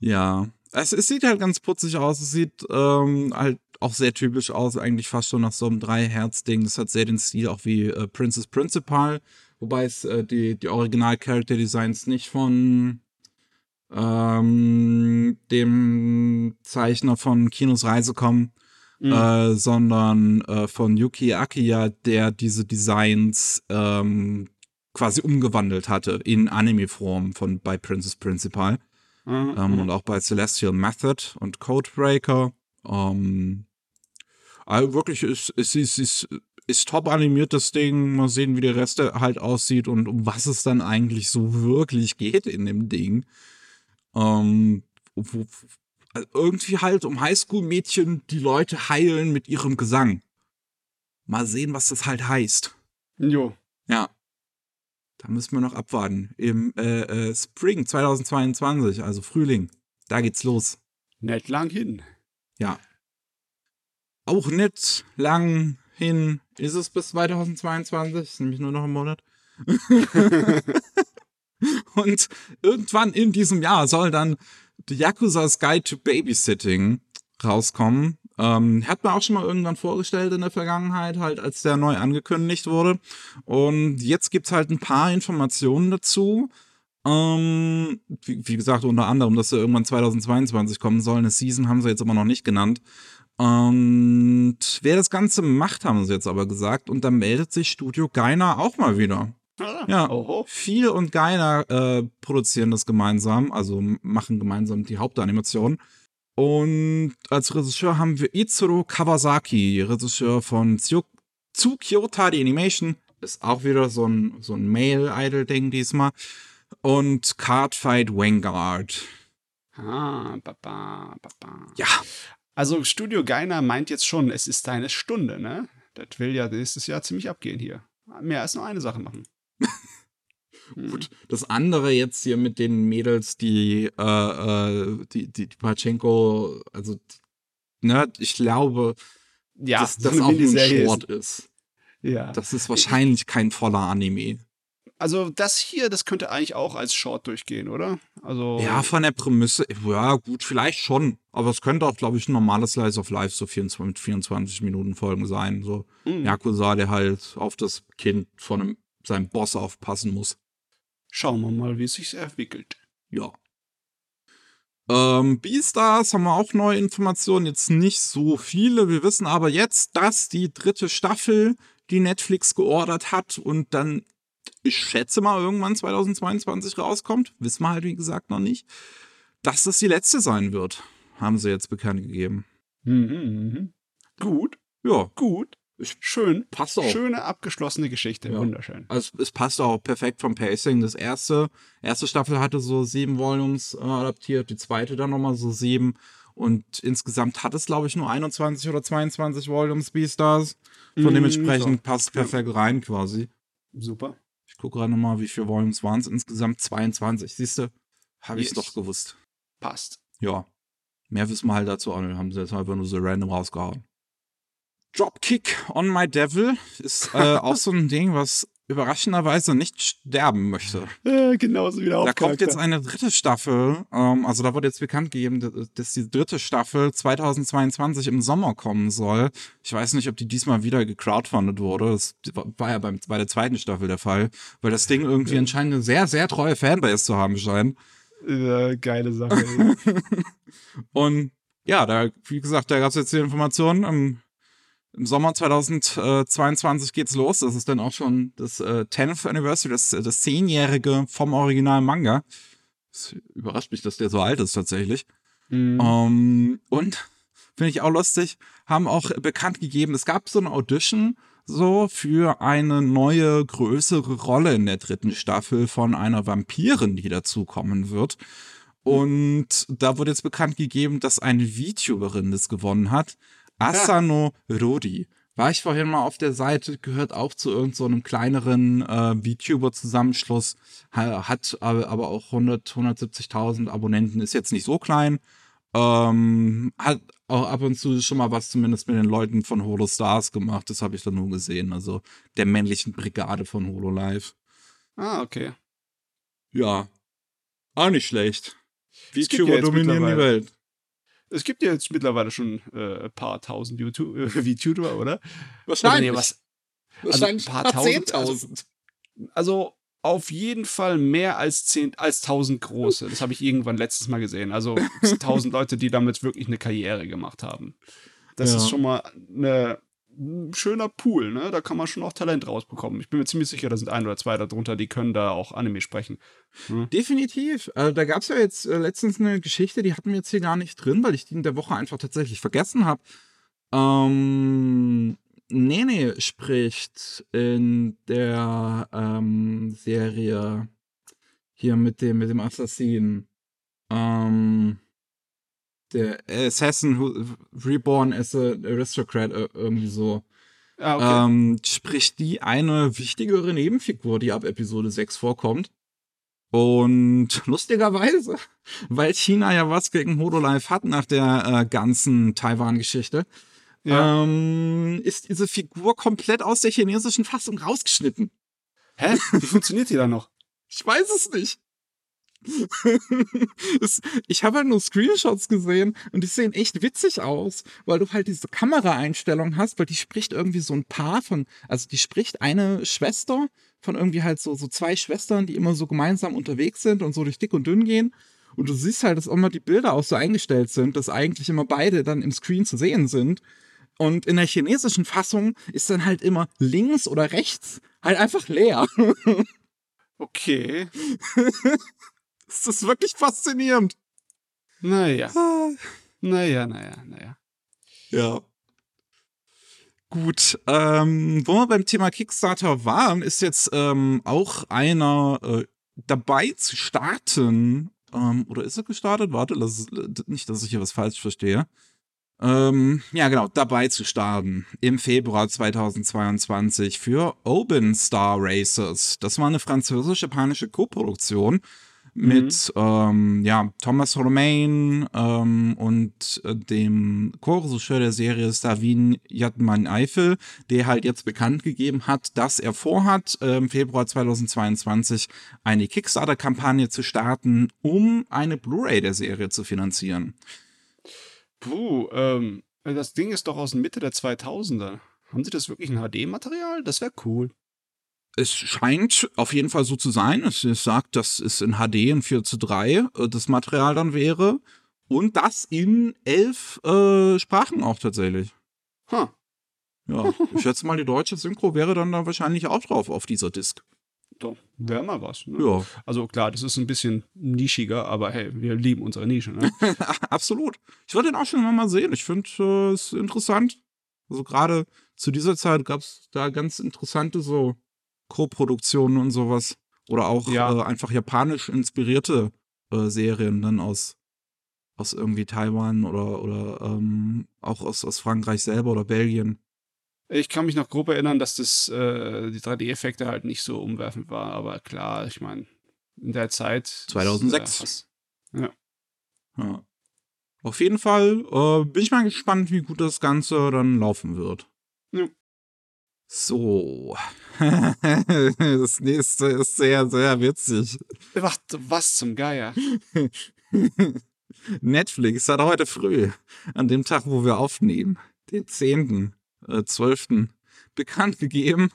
Ja, es, es sieht halt ganz putzig aus. Es sieht ähm, halt auch sehr typisch aus, eigentlich fast schon nach so einem Drei-Herz-Ding. Das hat sehr den Stil auch wie äh, Princess Principal, wobei es äh, die, die Original-Character-Designs nicht von ähm, dem Zeichner von Kinos Reise kommen, Mhm. äh, sondern äh, von Yuki Akiya, der diese Designs ähm, quasi umgewandelt hatte in Anime-Form von bei Princess Principal Mhm. ähm, und auch bei Celestial Method und Codebreaker. Ähm, also wirklich, ist, ist, ist, ist, ist top animiert, das Ding. Mal sehen, wie der Rest halt aussieht und um was es dann eigentlich so wirklich geht in dem Ding. Ähm, wo, also irgendwie halt um Highschool-Mädchen, die Leute heilen mit ihrem Gesang. Mal sehen, was das halt heißt. Jo. Ja. Da müssen wir noch abwarten. Im äh, äh, Spring 2022, also Frühling. Da geht's los. Nicht lang hin. Ja. Auch nicht lang hin. Ist es bis 2022? Ist nämlich nur noch ein Monat. (laughs) (laughs) Und irgendwann in diesem Jahr soll dann The Yakuza's Guide to Babysitting rauskommen. Ähm, hat man auch schon mal irgendwann vorgestellt in der Vergangenheit, halt als der neu angekündigt wurde. Und jetzt gibt's halt ein paar Informationen dazu. Ähm, wie, wie gesagt, unter anderem, dass er irgendwann 2022 kommen soll. Eine Season haben sie jetzt aber noch nicht genannt. Und wer das Ganze macht, haben sie jetzt aber gesagt. Und da meldet sich Studio Geiner auch mal wieder. Ah, Ja. Oho. Viel und Geiner äh, produzieren das gemeinsam, also machen gemeinsam die Hauptanimation. Und als Regisseur haben wir Itsuro Kawasaki, Regisseur von Tsu- Tsukyotari Animation. Ist auch wieder so ein, so ein Male-Idol-Ding diesmal. Und Cardfight Vanguard. Ah, papa, papa. Ja, Also Studio Geiner meint jetzt schon, es ist deine Stunde, ne? Das will ja nächstes Jahr ziemlich abgehen hier. Mehr als nur eine Sache machen. Hm. gut. Das andere jetzt hier mit den Mädels, die, äh, äh, die, die, die Pachenko, also, ne, ich glaube, Ja, dass das auch ein Short ist. Ja. Das ist wahrscheinlich kein voller Anime. Also das hier, das könnte eigentlich auch als Short durchgehen, oder? Also Ja, von der Prämisse, ja, gut, vielleicht schon. Aber es könnte auch, glaube ich, ein normales Slice of Life, so 24, mit 24 Minuten Folgen sein. So hm. Yakuza, der halt auf das Kind von einem, seinem Boss aufpassen muss. schauen wir mal, wie es sich entwickelt. Ja. Ähm, Beastars haben wir auch neue Informationen, jetzt nicht so viele. Wir wissen aber jetzt, dass die dritte Staffel, die Netflix geordert hat und dann, ich schätze mal, irgendwann 2022 rauskommt. Wissen wir halt, wie gesagt, noch nicht. Dass das die letzte sein wird, haben sie jetzt bekannt gegeben. Mhm, mhm. Gut, Ja, gut. Schön. passt auch. Schöne abgeschlossene Geschichte. Ja. Wunderschön. Also es passt auch perfekt vom Pacing. Das erste, erste Staffel hatte so sieben Volumes äh, adaptiert, die zweite dann nochmal so sieben. Und insgesamt hat es, glaube ich, nur 21 oder 22 Volumes Beastars. Von Mm, dementsprechend so. passt Ja. perfekt rein quasi. Super. Ich gucke gerade nochmal, wie viele Volumes waren es. Insgesamt 22. Siehst du? Habe ich Yes. doch gewusst. Passt. Ja. Mehr wissen wir halt dazu auch nicht. Haben sie jetzt einfach nur so random rausgehauen. Dropkick on my Devil ist äh, (laughs) auch so ein Ding, was überraschenderweise nicht sterben möchte. Äh, genauso wie der Da kommt jetzt eine dritte Staffel. Ähm, also da wurde jetzt bekannt gegeben, dass- die dritte Staffel 2022 im Sommer kommen soll. Ich weiß nicht, ob die diesmal wieder gecrowdfundet wurde. Das war ja beim, bei der zweiten Staffel der Fall, weil das Ding irgendwie Ja. anscheinend eine sehr, sehr treue Fanbase zu haben scheint. Äh, geile Sache. (laughs) Und ja, da, wie gesagt, da gab es jetzt die Informationen. Im, Im Sommer 2022 geht's los. Das ist dann auch schon das äh, 10th Anniversary, das, das zehnjährige vom Original Manga. Es überrascht mich, dass der so alt ist tatsächlich. Mhm. Ähm, und finde ich auch lustig, haben auch bekannt gegeben, es gab so eine Audition so für eine neue, größere Rolle in der dritten Staffel von einer Vampirin, die dazukommen wird. Und da wurde jetzt bekannt gegeben, dass eine VTuberin das gewonnen hat. Asano Rodi. War ich vorhin mal auf der Seite, gehört auch zu irgendeinem so kleineren äh, VTuber-Zusammenschluss, hat aber auch 100, 170.000 Abonnenten, ist jetzt nicht so klein. Ähm, hat auch ab und zu schon mal was zumindest mit den Leuten von Holo Stars gemacht. Das habe ich dann nur gesehen. Also der männlichen Brigade von Holo Live. Ah, okay. Ja. Auch nicht schlecht. VTuber ja dominieren die Welt. Es gibt ja jetzt mittlerweile schon äh, ein paar tausend YouTube, äh, (laughs) VTuber, oder? Wahrscheinlich. Oder nee, was, Wahrscheinlich also ein paar tausend. Also, also auf jeden Fall mehr als zehn, als tausend große. Das habe ich irgendwann letztes Mal gesehen. Also (laughs) tausend Leute, die damit wirklich eine Karriere gemacht haben. Das ja. ist schon mal eine, ein schöner Pool, ne? Da kann man schon auch Talent rausbekommen. Ich bin mir ziemlich sicher, da sind ein oder zwei darunter, die können da auch Anime sprechen. Ne? Definitiv. Also, da gab es ja jetzt äh, letztens eine Geschichte, die hatten wir jetzt hier gar nicht drin, weil ich die in der Woche einfach tatsächlich vergessen habe. Ähm, Nene spricht in der ähm, Serie hier mit dem, mit dem Assassinen. Ähm, der Assassin who Reborn as an Aristocrat, äh, irgendwie so. Ah, okay. ähm, spricht die eine wichtigere Nebenfigur, die ab Episode 6 vorkommt. Und lustigerweise, (laughs) weil China ja was gegen Hololive hat nach der äh, ganzen Taiwan-Geschichte, ja. ähm, ist diese Figur komplett aus der chinesischen Fassung rausgeschnitten. Hä? Wie funktioniert die dann noch? Ich weiß es nicht. (laughs) ich habe halt nur Screenshots gesehen und die sehen echt witzig aus, weil du halt diese Kameraeinstellung hast, weil die spricht irgendwie so ein Paar von, also die spricht eine Schwester von irgendwie halt so, so zwei Schwestern, die immer so gemeinsam unterwegs sind und so durch dick und dünn gehen. Und du siehst halt, dass immer die Bilder auch so eingestellt sind, dass eigentlich immer beide dann im Screen zu sehen sind. Und in der chinesischen Fassung ist dann halt immer links oder rechts halt einfach leer. (laughs) okay. (laughs) das ist wirklich faszinierend. Naja. Naja, naja, naja. Ja. Gut, ähm, wo wir beim Thema Kickstarter waren, ist jetzt ähm, auch einer äh, dabei zu starten. Ähm, oder ist er gestartet? Warte, lass, nicht, dass ich hier was falsch verstehe ähm, ja genau, dabei zu starten im Februar 2022 für Open Star Racers. Das war eine französisch-japanische Koproduktion mit mhm. ähm, ja, Thomas Romain ähm, und äh, dem Co-Regisseur der Serie Savin Yatman Eifel, der halt jetzt bekannt gegeben hat, dass er vorhat, äh, im Februar 2022 eine Kickstarter-Kampagne zu starten, um eine Blu-ray der Serie zu finanzieren. Puh, ähm, das Ding ist doch aus der Mitte der 2000er. Haben sie das wirklich in HD-Material? Das wäre cool. Es scheint auf jeden Fall so zu sein. Es, es sagt, dass es in HD in 4 zu 3 äh, das Material dann wäre. Und das in elf äh, Sprachen auch tatsächlich. Huh. Ja, ich schätze mal, die deutsche Synchro wäre dann da wahrscheinlich auch drauf auf dieser Disc doch, wäre mal was. Ne? Ja. Also klar, das ist ein bisschen nischiger, aber hey, wir lieben unsere Nische. Ne? (laughs) Absolut. Ich wollte den auch schon mal sehen. Ich finde äh, es interessant. Also gerade zu dieser Zeit gab es da ganz interessante so Co-Produktionen und sowas. Oder auch ja. äh, einfach japanisch inspirierte äh, Serien dann aus, aus irgendwie Taiwan oder, oder ähm, auch aus, aus Frankreich selber oder Belgien. Ich kann mich noch grob erinnern, dass das äh, die 3D-Effekte halt nicht so umwerfend war, aber klar, ich meine, in der Zeit. 2006. Ist, äh, ja. ja. Auf jeden Fall äh, bin ich mal gespannt, wie gut das Ganze dann laufen wird. Ja. So. (laughs) das nächste ist sehr, sehr witzig. Was, was zum Geier? (laughs) Netflix hat heute früh, an dem Tag, wo wir aufnehmen, den 10 äh, 12. bekannt gegeben,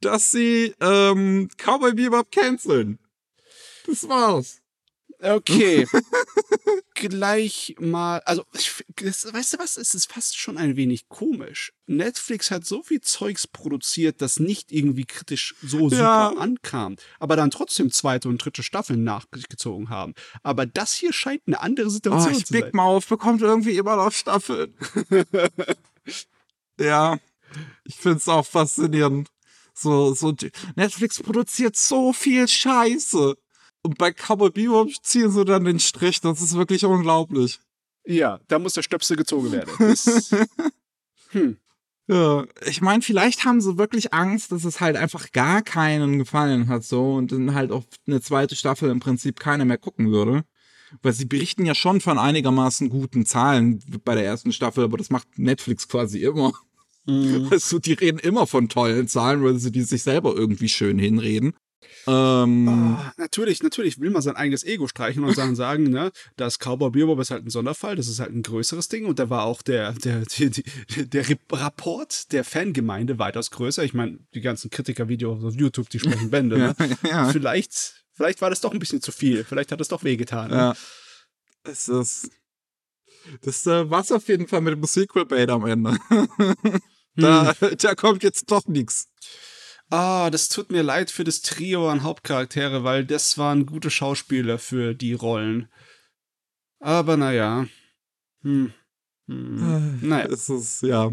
dass sie ähm, Cowboy Bebop canceln. Das war's. Okay. (laughs) gleich mal, also ich, das, weißt du was, es ist fast schon ein wenig komisch. Netflix hat so viel Zeugs produziert, das nicht irgendwie kritisch so super Ja. ankam, aber dann trotzdem zweite und dritte Staffeln nachgezogen haben. Aber das hier scheint eine andere Oh, Situation ich zu sein. Big Mouth bekommt irgendwie immer noch Staffeln. (laughs) ja, ich find's auch faszinierend. So, so, Netflix produziert so viel Scheiße. Und bei Cowboy Bebop ziehen sie dann den Strich. Das ist wirklich unglaublich. Ja, da muss der Stöpsel gezogen werden. (laughs) Das, hm. Ja, ich meine, vielleicht haben sie wirklich Angst, dass es halt einfach gar keinen gefallen hat, so und dann halt auf eine zweite Staffel im Prinzip keiner mehr gucken würde. Weil sie berichten ja schon von einigermaßen guten Zahlen bei der ersten Staffel, aber das macht Netflix quasi immer. Also, die reden immer von tollen Zahlen, weil sie die sich selber irgendwie schön hinreden. Ähm, Ah, natürlich, natürlich will man sein eigenes Ego streichen und dann (laughs) sagen, ne, das Cowboy Bebop ist halt ein Sonderfall, das ist halt ein größeres Ding und da war auch der, der, der, der, der Rapport der Fangemeinde weitaus größer. Ich meine, die ganzen Kritiker-Videos auf YouTube, die sprechen Bände, (laughs) ne? ja, Vielleicht, vielleicht war das doch ein bisschen zu viel, vielleicht hat es doch wehgetan. Ne? ja. Es ist. Das äh, war's auf jeden Fall mit dem Sequel-Bait am Ende. (laughs) da, da kommt jetzt doch nichts. Ah, das tut mir leid für das Trio an Hauptcharaktere, weil das waren gute Schauspieler für die Rollen. Aber naja. Hm. Hm. Naja. Es ist, ja.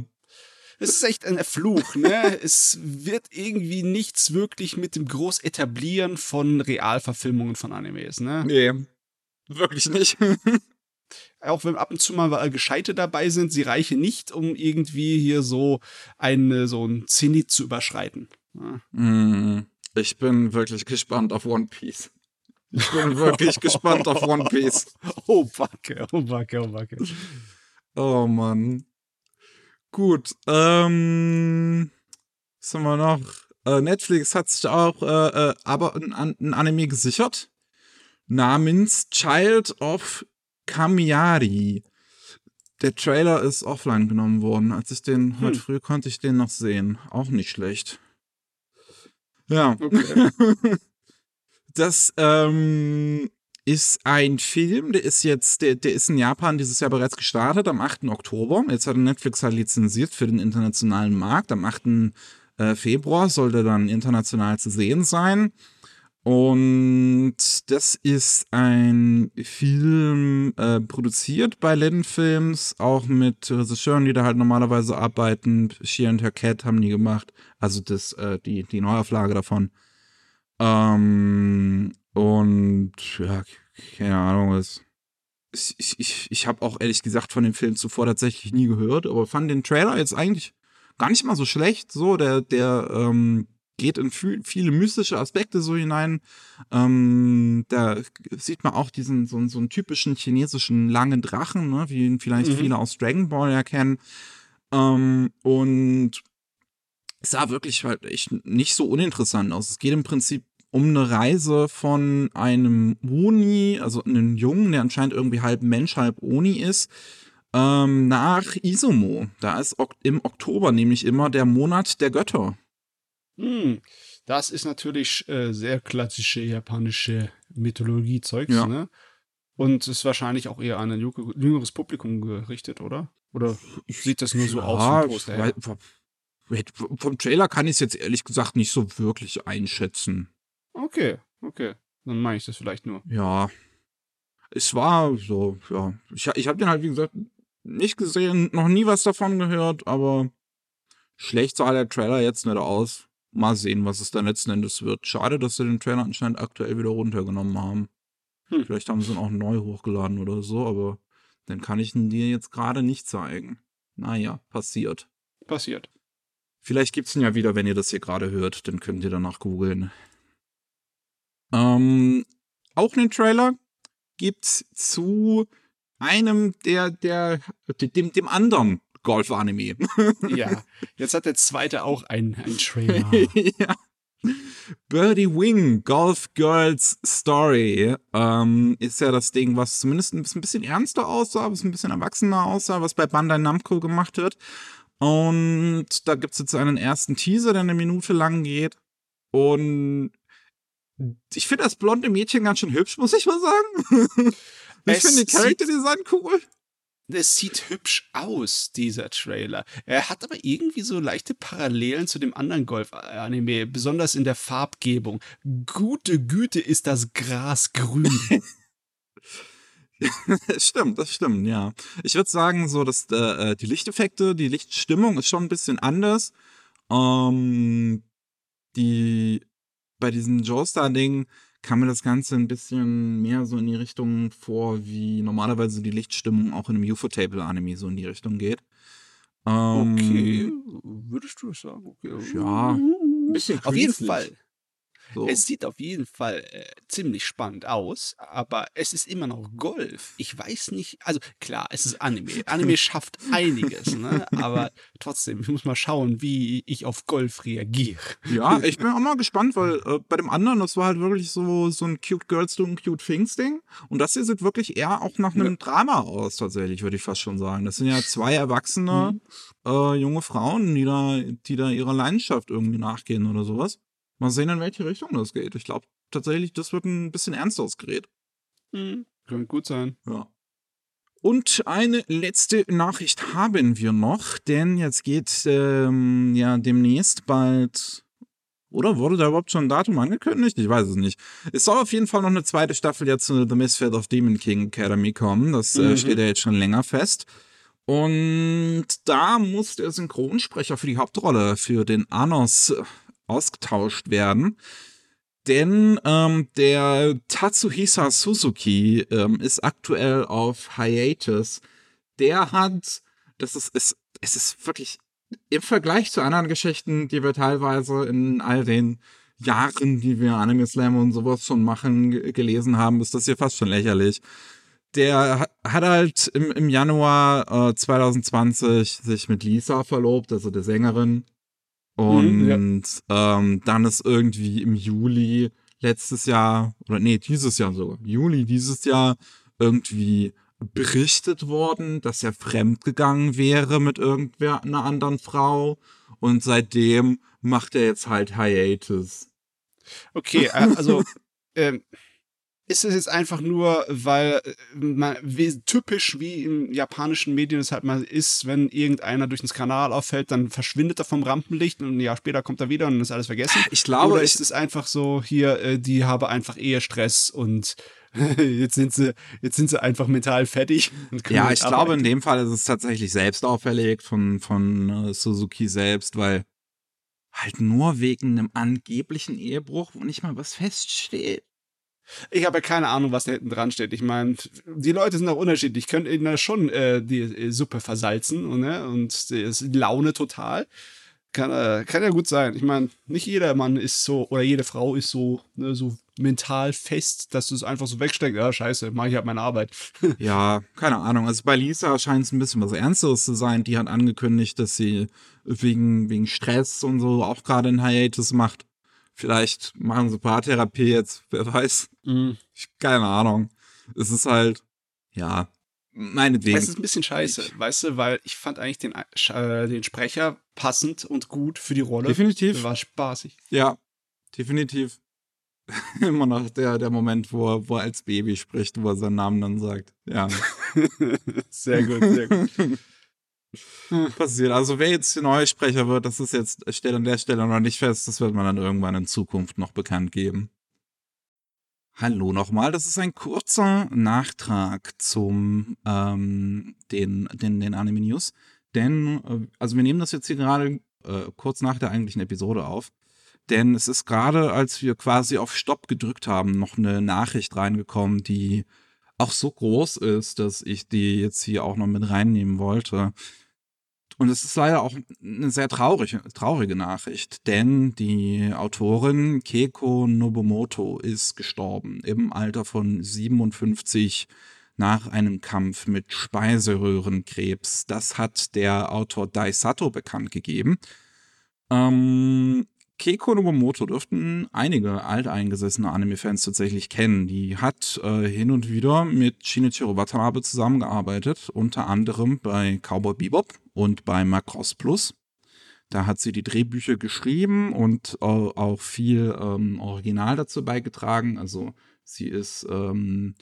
Es ist echt ein Fluch, ne? (laughs) es wird irgendwie nichts wirklich mit dem groß etablieren von Realverfilmungen von Animes, ne? Nee. Wirklich nicht. (laughs) Auch wenn ab und zu mal Gescheite dabei sind, sie reichen nicht, um irgendwie hier so eine, so ein Zenit zu überschreiten. Mm, Ich bin wirklich gespannt auf One Piece. Ich bin (laughs) wirklich gespannt auf One Piece. Oh, Backe, oh, Backe, oh, Backe. Oh Mann. Gut, ähm, was haben wir noch? Äh, Netflix hat sich auch äh, äh, aber ein, ein Anime gesichert namens Child of Kamiari. Der Trailer ist offline genommen worden. Als ich den heute früh konnte ich den noch sehen. Auch nicht schlecht. Ja. Okay. (laughs) Das ähm, ist ein Film, der ist jetzt, der, der ist in Japan dieses Jahr bereits gestartet, am 8. Oktober. Jetzt hat Netflix halt lizenziert für den internationalen Markt. Am 8. äh, Februar sollte dann international zu sehen sein. Und das ist ein Film äh, produziert bei Lennon Films, auch mit Regisseuren, die da halt normalerweise arbeiten. She and Her Cat haben die gemacht. Also das, äh, die, die Neuauflage davon. Ähm, und ja, keine Ahnung, was. Ich, ich, ich habe auch ehrlich gesagt von dem Film zuvor tatsächlich nie gehört, aber fand den Trailer jetzt eigentlich gar nicht mal so schlecht. So, der, der ähm, geht in viel, viele mystische Aspekte so hinein. Ähm, da sieht man auch diesen so, so einen typischen chinesischen langen Drachen, ne, wie ihn vielleicht Mhm. viele aus Dragon Ball ja kennen. Ähm, und es sah wirklich halt echt nicht so uninteressant aus. Es geht im Prinzip um eine Reise von einem Oni, also einem Jungen, der anscheinend irgendwie halb Mensch, halb Oni ist, ähm, nach Izumo. Da ist im Oktober nämlich immer der Monat der Götter. Hm, das ist natürlich äh, sehr klassische japanische Mythologie-Zeugs, Ja. ne? Und ist wahrscheinlich auch eher an ein jü- jüngeres Publikum gerichtet, oder? Oder sieht das nur so aus vom Poster weil- vom- vom Trailer kann ich es jetzt ehrlich gesagt nicht so wirklich einschätzen. Okay, okay. Dann meine ich das vielleicht nur. Ja. Es war so, ja. Ich, ich habe den halt, wie gesagt, nicht gesehen, noch nie was davon gehört, aber schlecht sah der Trailer jetzt nicht aus. Mal sehen, was es dann letzten Endes wird. Schade, dass sie den Trailer anscheinend aktuell wieder runtergenommen haben. Hm. Vielleicht haben sie ihn auch neu hochgeladen oder so, aber den kann ich ihn dir jetzt gerade nicht zeigen. Naja, passiert. Passiert. Vielleicht gibt's ihn ja wieder, wenn ihr das hier gerade hört, dann könnt ihr danach googeln. Ähm, auch einen Trailer gibt's zu einem der, der, dem, dem anderen Golf-Anime. (laughs) Ja, jetzt hat der zweite auch einen, einen Trailer. (laughs) ja. Birdie Wing, Golf Girls Story, ähm, ist ja das Ding, was zumindest ein bisschen ernster aussah, was ein bisschen erwachsener aussah, was bei Bandai Namco gemacht wird. Und da gibt's jetzt einen ersten Teaser, der eine Minute lang geht. Und ich finde das blonde Mädchen ganz schön hübsch, muss ich mal sagen. (laughs) Ich finde die Charakterdesign cool. Es sieht hübsch aus, dieser Trailer. Er hat aber irgendwie so leichte Parallelen zu dem anderen Golf-Anime, besonders in der Farbgebung. Gute Güte ist das Gras grün. (laughs) stimmt, das stimmt, ja. Ich würde sagen, so, dass äh, die Lichteffekte, die Lichtstimmung ist schon ein bisschen anders. Ähm, die bei diesem Joestar-Ding kam mir das Ganze ein bisschen mehr so in die Richtung vor, wie normalerweise die Lichtstimmung auch in einem UFO-Table-Anime so in die Richtung geht. Ähm, okay, würdest du sagen? Okay. Ja, ein bisschen Auf jeden Fall. So. Es sieht auf jeden Fall äh, ziemlich spannend aus, aber es ist immer noch Golf. Ich weiß nicht, also klar, es ist Anime. (laughs) Anime schafft einiges, ne? aber trotzdem, ich muss mal schauen, wie ich auf Golf reagiere. Ja, (laughs) ich bin auch mal gespannt, weil äh, bei dem anderen, das war halt wirklich so, so ein Cute Girls Doing Cute Things Ding. Und das hier sieht wirklich eher auch nach einem ja. Drama aus, tatsächlich, würde ich fast schon sagen. Das sind ja zwei erwachsene mhm. äh, junge Frauen, die da, die da ihrer Leidenschaft irgendwie nachgehen oder sowas. Mal sehen, in welche Richtung das geht. Ich glaube tatsächlich, das wird ein bisschen ernsteres Gerät. Mhm. Könnte gut sein. Ja. Und eine letzte Nachricht haben wir noch, denn jetzt geht ähm, ja demnächst bald. Oder wurde da überhaupt schon ein Datum angekündigt? Ich weiß es nicht. Es soll auf jeden Fall noch eine zweite Staffel jetzt zu The Misfit of Demon King Academy kommen. Das äh, mhm. steht ja jetzt schon länger fest. Und da muss der Synchronsprecher für die Hauptrolle, für den Anos ausgetauscht werden. Denn ähm, der Tatsuhisa Suzuki ähm, ist aktuell auf Hiatus. Der hat, das ist, ist, es ist wirklich im Vergleich zu anderen Geschichten, die wir teilweise in all den Jahren, die wir Anime Slam und sowas schon machen, gelesen haben, ist das hier fast schon lächerlich. Der hat halt im, im Januar äh, 2020 sich mit Lisa verlobt, also der Sängerin. Und mhm, ja. ähm, dann ist irgendwie im Juli letztes Jahr, oder nee, dieses Jahr sogar, Juli dieses Jahr irgendwie berichtet worden, dass er fremdgegangen wäre mit irgendeiner anderen Frau. Und seitdem macht er jetzt halt Hiatus. Okay, äh, also (laughs) ähm, ist es jetzt einfach nur, weil äh, man, wie, typisch wie im japanischen Medien es halt mal ist, wenn irgendeiner durch den Kanal auffällt, dann verschwindet er vom Rampenlicht und ein Jahr später kommt er wieder und ist alles vergessen. Ich glaube, Oder ist es einfach so, hier, äh, die habe einfach eher Stress und (laughs) jetzt sind sie, jetzt sind sie einfach mental fertig. (laughs) Ja, ich arbeiten. glaube, in dem Fall ist es tatsächlich selbst auferlegt von, von äh, Suzuki selbst, weil halt nur wegen einem angeblichen Ehebruch, wo nicht mal was feststeht. Ich habe ja keine Ahnung, was da hinten dran steht. Ich meine, die Leute sind auch unterschiedlich. Ich könnte ihnen schon äh, die äh, Suppe versalzen und, ne? und die Laune total. Kann, äh, kann ja gut sein. Ich meine, nicht jeder Mann ist so oder jede Frau ist so, ne, so mental fest, dass du es einfach so wegsteckst. Ja, scheiße, mache ich halt meine Arbeit. (laughs) ja, keine Ahnung. Also bei Lisa scheint es ein bisschen was Ernsteres zu sein. Die hat angekündigt, dass sie wegen, wegen Stress und so auch gerade ein Hiatus macht. Vielleicht machen sie Paartherapie jetzt, wer weiß. Mhm. Keine Ahnung. Es ist halt, ja, meinetwegen. Es ist ein bisschen scheiße, ich, weißt du, weil ich fand eigentlich den, äh, den Sprecher passend und gut für die Rolle. Definitiv. War spaßig. Ja, definitiv. (laughs) Immer noch der, der Moment, wo er, wo er als Baby spricht, wo er seinen Namen dann sagt. Ja. (laughs) sehr gut, sehr gut. (laughs) passiert. Also wer jetzt der neue Sprecher wird, das ist jetzt steht an der Stelle noch nicht fest. Das wird man dann irgendwann in Zukunft noch bekannt geben. Hallo nochmal, das ist ein kurzer Nachtrag zum ähm, den, den, den Anime News. Denn, äh, also wir nehmen das jetzt hier gerade äh, kurz nach der eigentlichen Episode auf. Denn es ist gerade, als wir quasi auf Stopp gedrückt haben, noch eine Nachricht reingekommen, die auch so groß ist, dass ich die jetzt hier auch noch mit reinnehmen wollte. Und es ist leider auch eine sehr traurige, traurige Nachricht, denn die Autorin Keiko Nobumoto ist gestorben im Alter von 57 nach einem Kampf mit Speiseröhrenkrebs. Das hat der Autor Daisato bekannt gegeben. Ähm, Keiko Nobumoto dürften einige alteingesessene Anime-Fans tatsächlich kennen. Die hat äh, hin und wieder mit Shinichiro Watanabe zusammengearbeitet, unter anderem bei Cowboy Bebop und bei Macross Plus. Da hat sie die Drehbücher geschrieben und äh, auch viel ähm, Original dazu beigetragen. Also sie ist ähm,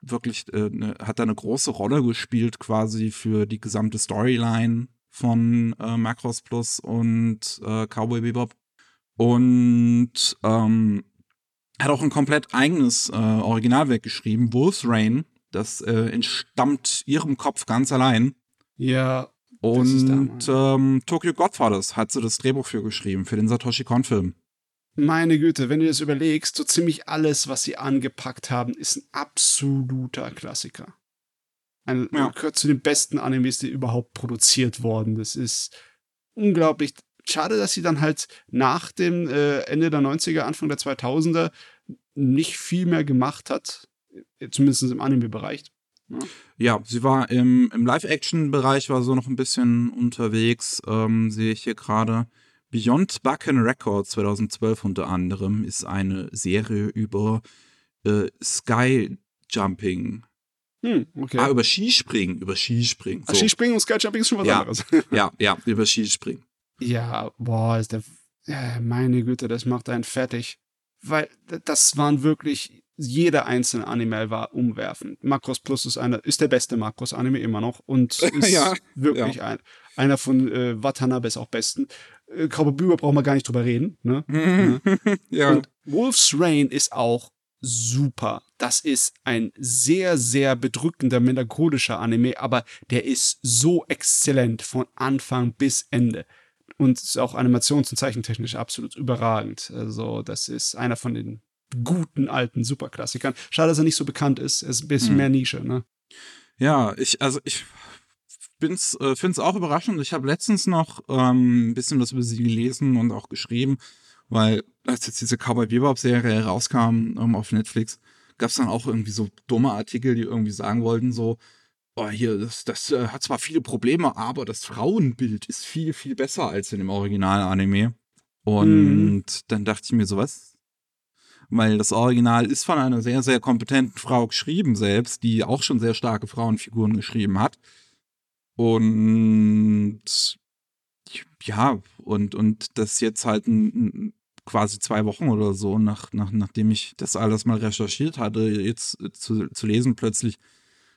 wirklich, äh, ne, hat da eine große Rolle gespielt quasi für die gesamte Storyline von äh, Macross Plus und äh, Cowboy Bebop. Und ähm, hat auch ein komplett eigenes äh, Originalwerk geschrieben, Wolf's Rain. Das äh, entstammt ihrem Kopf ganz allein. Ja. Und ähm, Tokyo Godfathers hat sie das Drehbuch für geschrieben, für den Satoshi Kon-Film. Meine Güte, wenn du das überlegst, so ziemlich alles, was sie angepackt haben, ist ein absoluter Klassiker. Ein, ja. Gehört zu den besten Animes, die überhaupt produziert wurden. Das ist unglaublich. Schade, dass sie dann halt nach dem äh, Ende der 90er, Anfang der 2000er nicht viel mehr gemacht hat. Zumindest im Anime-Bereich. Ja. ja. sie war im, im Live-Action-Bereich, war so noch ein bisschen unterwegs, ähm, sehe ich hier gerade. Beyond Bucken Records 2012 unter anderem ist eine Serie über äh, Skyjumping. Hm, okay. Ah, über Skispringen, über Skispringen. So. Ah, Skispringen und Skyjumping ist schon was ja, anderes. (laughs) ja, ja, über Skispringen. Ja, boah, ist der, meine Güte, das macht einen fertig. Weil das waren wirklich, jeder einzelne Anime war umwerfend. Macross Plus ist einer, ist der beste Macross-Anime immer noch und (laughs) ist ja, wirklich ja. ein, einer von äh, Watanabe ist auch besten. Äh, Bebop brauchen wir gar nicht drüber reden. Ne? (laughs) ja. Und Wolf's Rain ist auch super. Das ist ein sehr, sehr bedrückender, melancholischer Anime, aber der ist so exzellent von Anfang bis Ende. Und ist auch animations- und zeichentechnisch absolut überragend. Also, das ist einer von den guten alten Superklassikern. Schade, dass er nicht so bekannt ist. Er ist ein bisschen hm. mehr Nische, ne? Ja, ich, also ich bin's, äh, finde es auch überraschend. Ich habe letztens noch ähm, ein bisschen was über sie gelesen und auch geschrieben, weil als jetzt diese Cowboy Bebop-Serie rauskam ähm, auf Netflix, gab es dann auch irgendwie so dumme Artikel, die irgendwie sagen wollten, so, oh, hier, das, das äh, hat zwar viele Probleme, aber das Frauenbild ist viel, viel besser als in dem Original-Anime. Und mhm. dann dachte ich mir so, was? Weil das Original ist von einer sehr, sehr kompetenten Frau geschrieben selbst, die auch schon sehr starke Frauenfiguren geschrieben hat. Und ja, und, und das jetzt halt ein, quasi zwei Wochen oder so, nach, nach, nachdem ich das alles mal recherchiert hatte, jetzt zu, zu lesen plötzlich,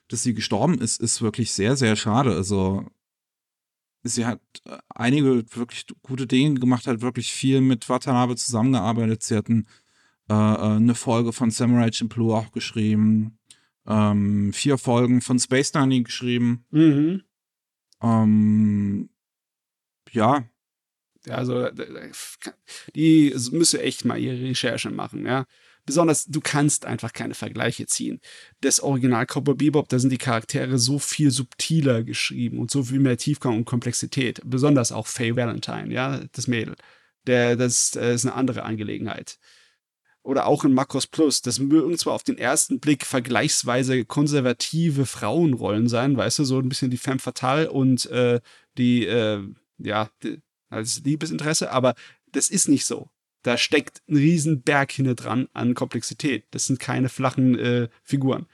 dass sie gestorben ist, ist wirklich sehr, sehr schade. Also sie hat einige wirklich gute Dinge gemacht, hat wirklich viel mit Watanabe zusammengearbeitet. Sie hatten äh, äh, eine Folge von Samurai Champloo auch geschrieben, ähm, vier Folgen von Space Danny geschrieben. Mhm. Ähm, ja. Also, die müsste echt mal ihre Recherche machen, ja. Besonders, du kannst einfach keine Vergleiche ziehen. Das Original Cowboy Bebop, da sind die Charaktere so viel subtiler geschrieben und so viel mehr Tiefgang und Komplexität. Besonders auch Faye Valentine, ja, das Mädel. Der, das, das ist eine andere Angelegenheit oder auch in Makros Plus, das mögen zwar auf den ersten Blick vergleichsweise konservative Frauenrollen sein, weißt du, so ein bisschen die Femme fatale und äh, die, äh, ja, die, als Liebesinteresse, aber das ist nicht so. Da steckt ein riesen Berg hinter dran an Komplexität. Das sind keine flachen äh, Figuren.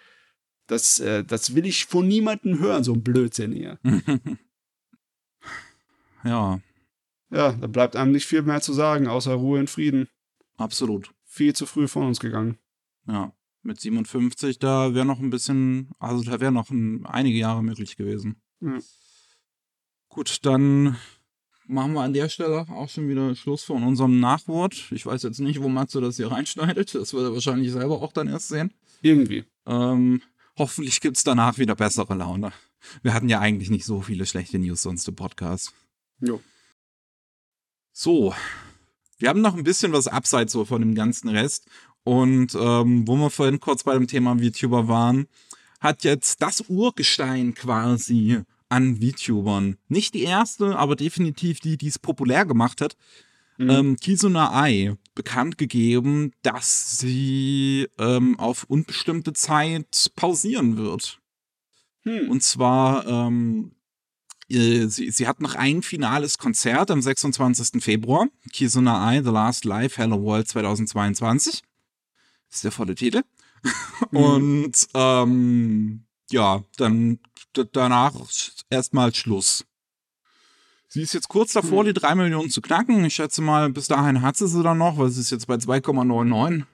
Das, äh, das will ich von niemandem hören, so ein Blödsinn hier. (laughs) ja. Ja, da bleibt einem nicht viel mehr zu sagen, außer Ruhe und Frieden. Absolut viel zu früh von uns gegangen. Ja, mit 57, da wäre noch ein bisschen, also da wäre noch ein, einige Jahre möglich gewesen. Ja. Gut, dann machen wir an der Stelle auch schon wieder Schluss von unserem Nachwort. Ich weiß jetzt nicht, wo Matze das hier reinschneidet. Das wird er wahrscheinlich selber auch dann erst sehen. Irgendwie. Ähm, hoffentlich gibt es danach wieder bessere Laune. Wir hatten ja eigentlich nicht so viele schlechte News sonst im Podcast. Jo. So, wir haben noch ein bisschen was abseits so von dem ganzen Rest. Und ähm, wo wir vorhin kurz bei dem Thema VTuber waren, hat jetzt das Urgestein quasi an VTubern. Nicht die erste, aber definitiv die, die es populär gemacht hat. Mhm. Ähm, Kizuna Ai bekannt gegeben, dass sie ähm, auf unbestimmte Zeit pausieren wird. Hm. Und zwar ähm, äh, sie, sie hat noch ein finales Konzert am 26. Februar. Kizuna Ai, The Last Live, Hello World 2022. Das ist der volle Titel. Mhm. Und ähm, ja, dann danach erstmal Schluss. Sie ist jetzt kurz davor, mhm. die 3 Millionen zu knacken. Ich schätze mal, bis dahin hat sie sie dann noch, weil sie ist jetzt bei 2,99.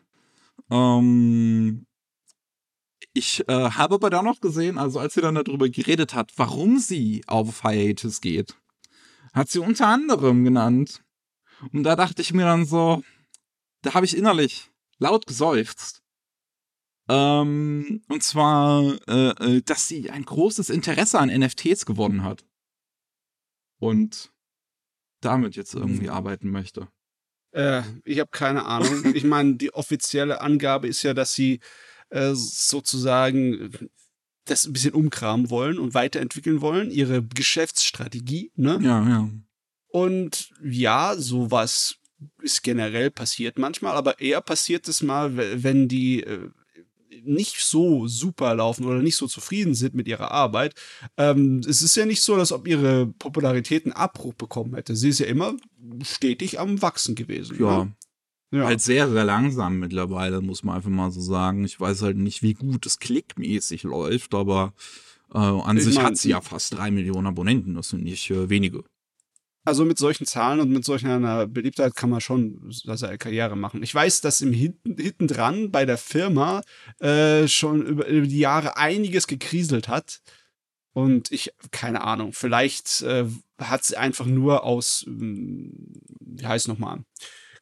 Ähm, Ich äh, habe aber dann noch gesehen, also als sie dann darüber geredet hat, warum sie auf Hiatus geht, hat sie unter anderem genannt. Und da dachte ich mir dann so, da habe ich innerlich laut geseufzt. Ähm, und zwar, äh, äh dass sie ein großes Interesse an NFTs gewonnen hat. Und damit jetzt irgendwie mhm. arbeiten möchte. Äh, ich habe keine Ahnung. (laughs) ich meine, die offizielle Angabe ist ja, dass sie äh, sozusagen das ein bisschen umkramen wollen und weiterentwickeln wollen, ihre Geschäftsstrategie, ne? Ja, ja. Und ja, sowas ist generell passiert manchmal, aber eher passiert es mal, wenn die äh, nicht so super laufen oder nicht so zufrieden sind mit ihrer Arbeit. Ähm, es ist ja nicht so, als ob ihre Popularität einen Abbruch bekommen hätte. Sie ist ja immer stetig am Wachsen gewesen. Ja. Ne? Ja. Halt sehr, sehr langsam mittlerweile, muss man einfach mal so sagen. Ich weiß halt nicht, wie gut es klickmäßig läuft, aber äh, an ich sich mein, hat sie ja fast drei Millionen Abonnenten. Das sind nicht äh, wenige. Also mit solchen Zahlen und mit solch einer Beliebtheit kann man schon seine Karriere machen. Ich weiß, dass im hinten, hinten dran bei der Firma äh, schon über, über, die Jahre einiges gekriselt hat. Und ich, keine Ahnung, vielleicht äh, hat sie einfach nur aus, hm, wie heißt es nochmal,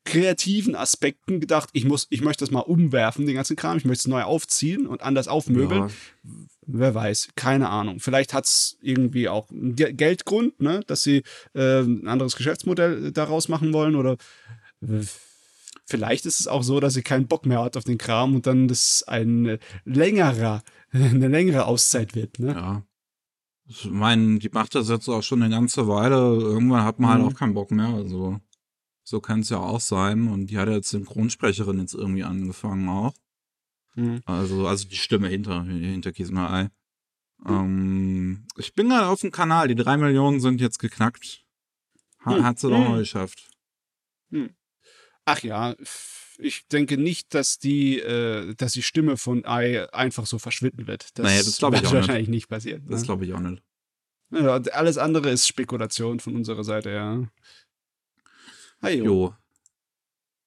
kreativen Aspekten gedacht, ich muss, ich möchte das mal umwerfen, den ganzen Kram, ich möchte es neu aufziehen und anders aufmöbeln. Ja. Wer weiß, keine Ahnung. Vielleicht hat es irgendwie auch einen Geldgrund, ne, dass sie äh, ein anderes Geschäftsmodell daraus machen wollen oder äh, vielleicht ist es auch so, dass sie keinen Bock mehr hat auf den Kram und dann das ein längerer, (laughs) eine längere Auszeit wird, ne? Ja. Ich meine, die macht das jetzt auch schon eine ganze Weile. Irgendwann hat man halt mhm. halt auch keinen Bock mehr. Also. So kann es ja auch sein. Und die hat ja jetzt Synchronsprecherin jetzt irgendwie angefangen auch. Mhm. Also, also die Stimme hinter, hinter Kismaei. Mhm. Ähm, ich bin gerade auf dem Kanal. Die drei Millionen sind jetzt geknackt. Ha, mhm. Hat sie doch noch hm. geschafft. Hm. Ach ja, ich denke nicht, dass die, äh, dass die Stimme von Ai einfach so verschwinden wird. Das, naja, das glaube ich auch wahrscheinlich nicht, nicht passieren. Das ne? glaube ich auch nicht. Ja, alles andere ist Spekulation von unserer Seite, ja. Hey, jo.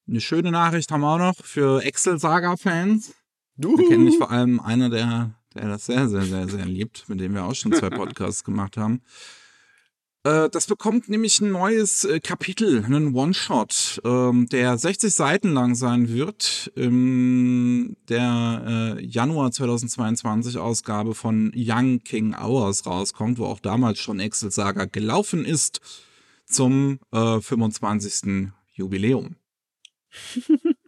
Eine schöne Nachricht haben wir auch noch für Excel-Saga-Fans. Du kenne ich vor allem einer, der, der das sehr, sehr, sehr, sehr liebt, mit dem wir auch schon zwei Podcasts gemacht haben. Äh, das bekommt nämlich ein neues äh, Kapitel, einen One-Shot, ähm, der 60 Seiten lang sein wird. In der äh, Januar 2022 Ausgabe von Young King Hours rauskommt, wo auch damals schon Excel Saga gelaufen ist zum äh, 25. Jubiläum. (laughs)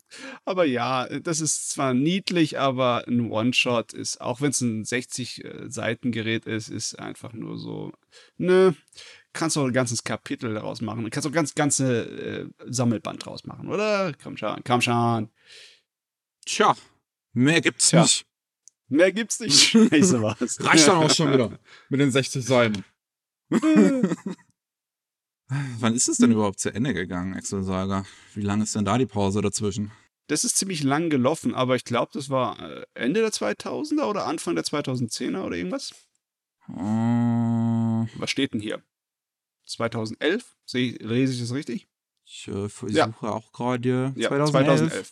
aber ja, das ist zwar niedlich, aber ein One-Shot ist, auch wenn es ein 60-Seiten-Gerät ist, ist einfach nur so, ne, kannst du auch ein ganzes Kapitel daraus machen. Kannst auch ganz ganze äh, Sammelband draus machen, oder? Komm schon, komm schon. Tja, mehr gibt's Tja. nicht. Mehr gibt's nicht. (laughs) Scheiße was. Reicht dann auch schon wieder mit den 60 Seiten. (laughs) Wann ist es denn überhaupt zu Ende gegangen, Excel Saga? Wie lange ist denn da die Pause dazwischen? Das ist ziemlich lang gelaufen, aber ich glaube, das war äh, Ende der 2000er oder Anfang der 2010er oder irgendwas. Uh, Was steht denn hier? 2011? Seh, lese ich das richtig? Ich äh, versuche ja. auch gerade ja, 2011. 2011.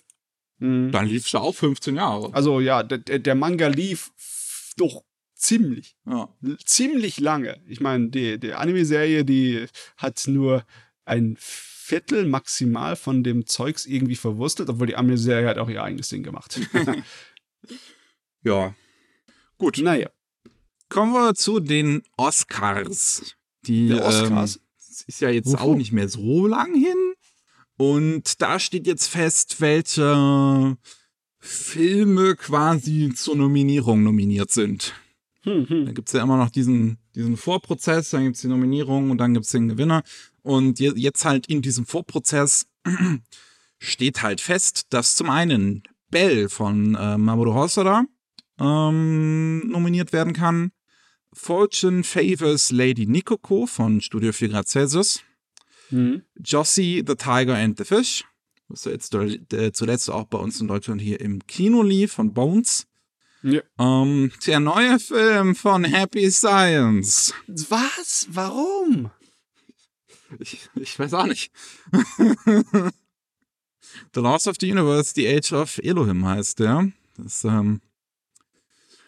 Mhm. Dann lief es ja auch 15 Jahre. Also ja, der, der Manga lief doch ziemlich, ja. ziemlich lange. Ich meine, die, die Anime-Serie, die hat nur ein Viertel maximal von dem Zeugs irgendwie verwurstelt, obwohl die Anime-Serie hat auch ihr eigenes Ding gemacht. (laughs) ja. Gut. Naja. Kommen wir zu den Oscars. Die Der Oscars. Ähm, ist ja jetzt Uhu. auch nicht mehr so lang hin. Und da steht jetzt fest, welche Filme quasi zur Nominierung nominiert sind. Hm, hm. Da gibt's ja immer noch diesen, diesen Vorprozess, dann gibt's die Nominierung und dann gibt's den Gewinner. Und jetzt halt in diesem Vorprozess (clears throat) steht halt fest, dass zum einen Bell von äh, Mamoru Hosoda ähm, nominiert werden kann. Fortune Favors Lady Nikoko von Studio 4 Grad Celsius. Mhm. Jossie, The Tiger and the Fish, was jetzt äh, zuletzt auch bei uns in Deutschland hier im Kino lief, von Bones. Ja. Ähm, der neue Film von Happy Science. Was? Warum? Ich, ich weiß auch nicht. (laughs) the Lost of the Universe, The Age of Elohim heißt der. Das, ähm,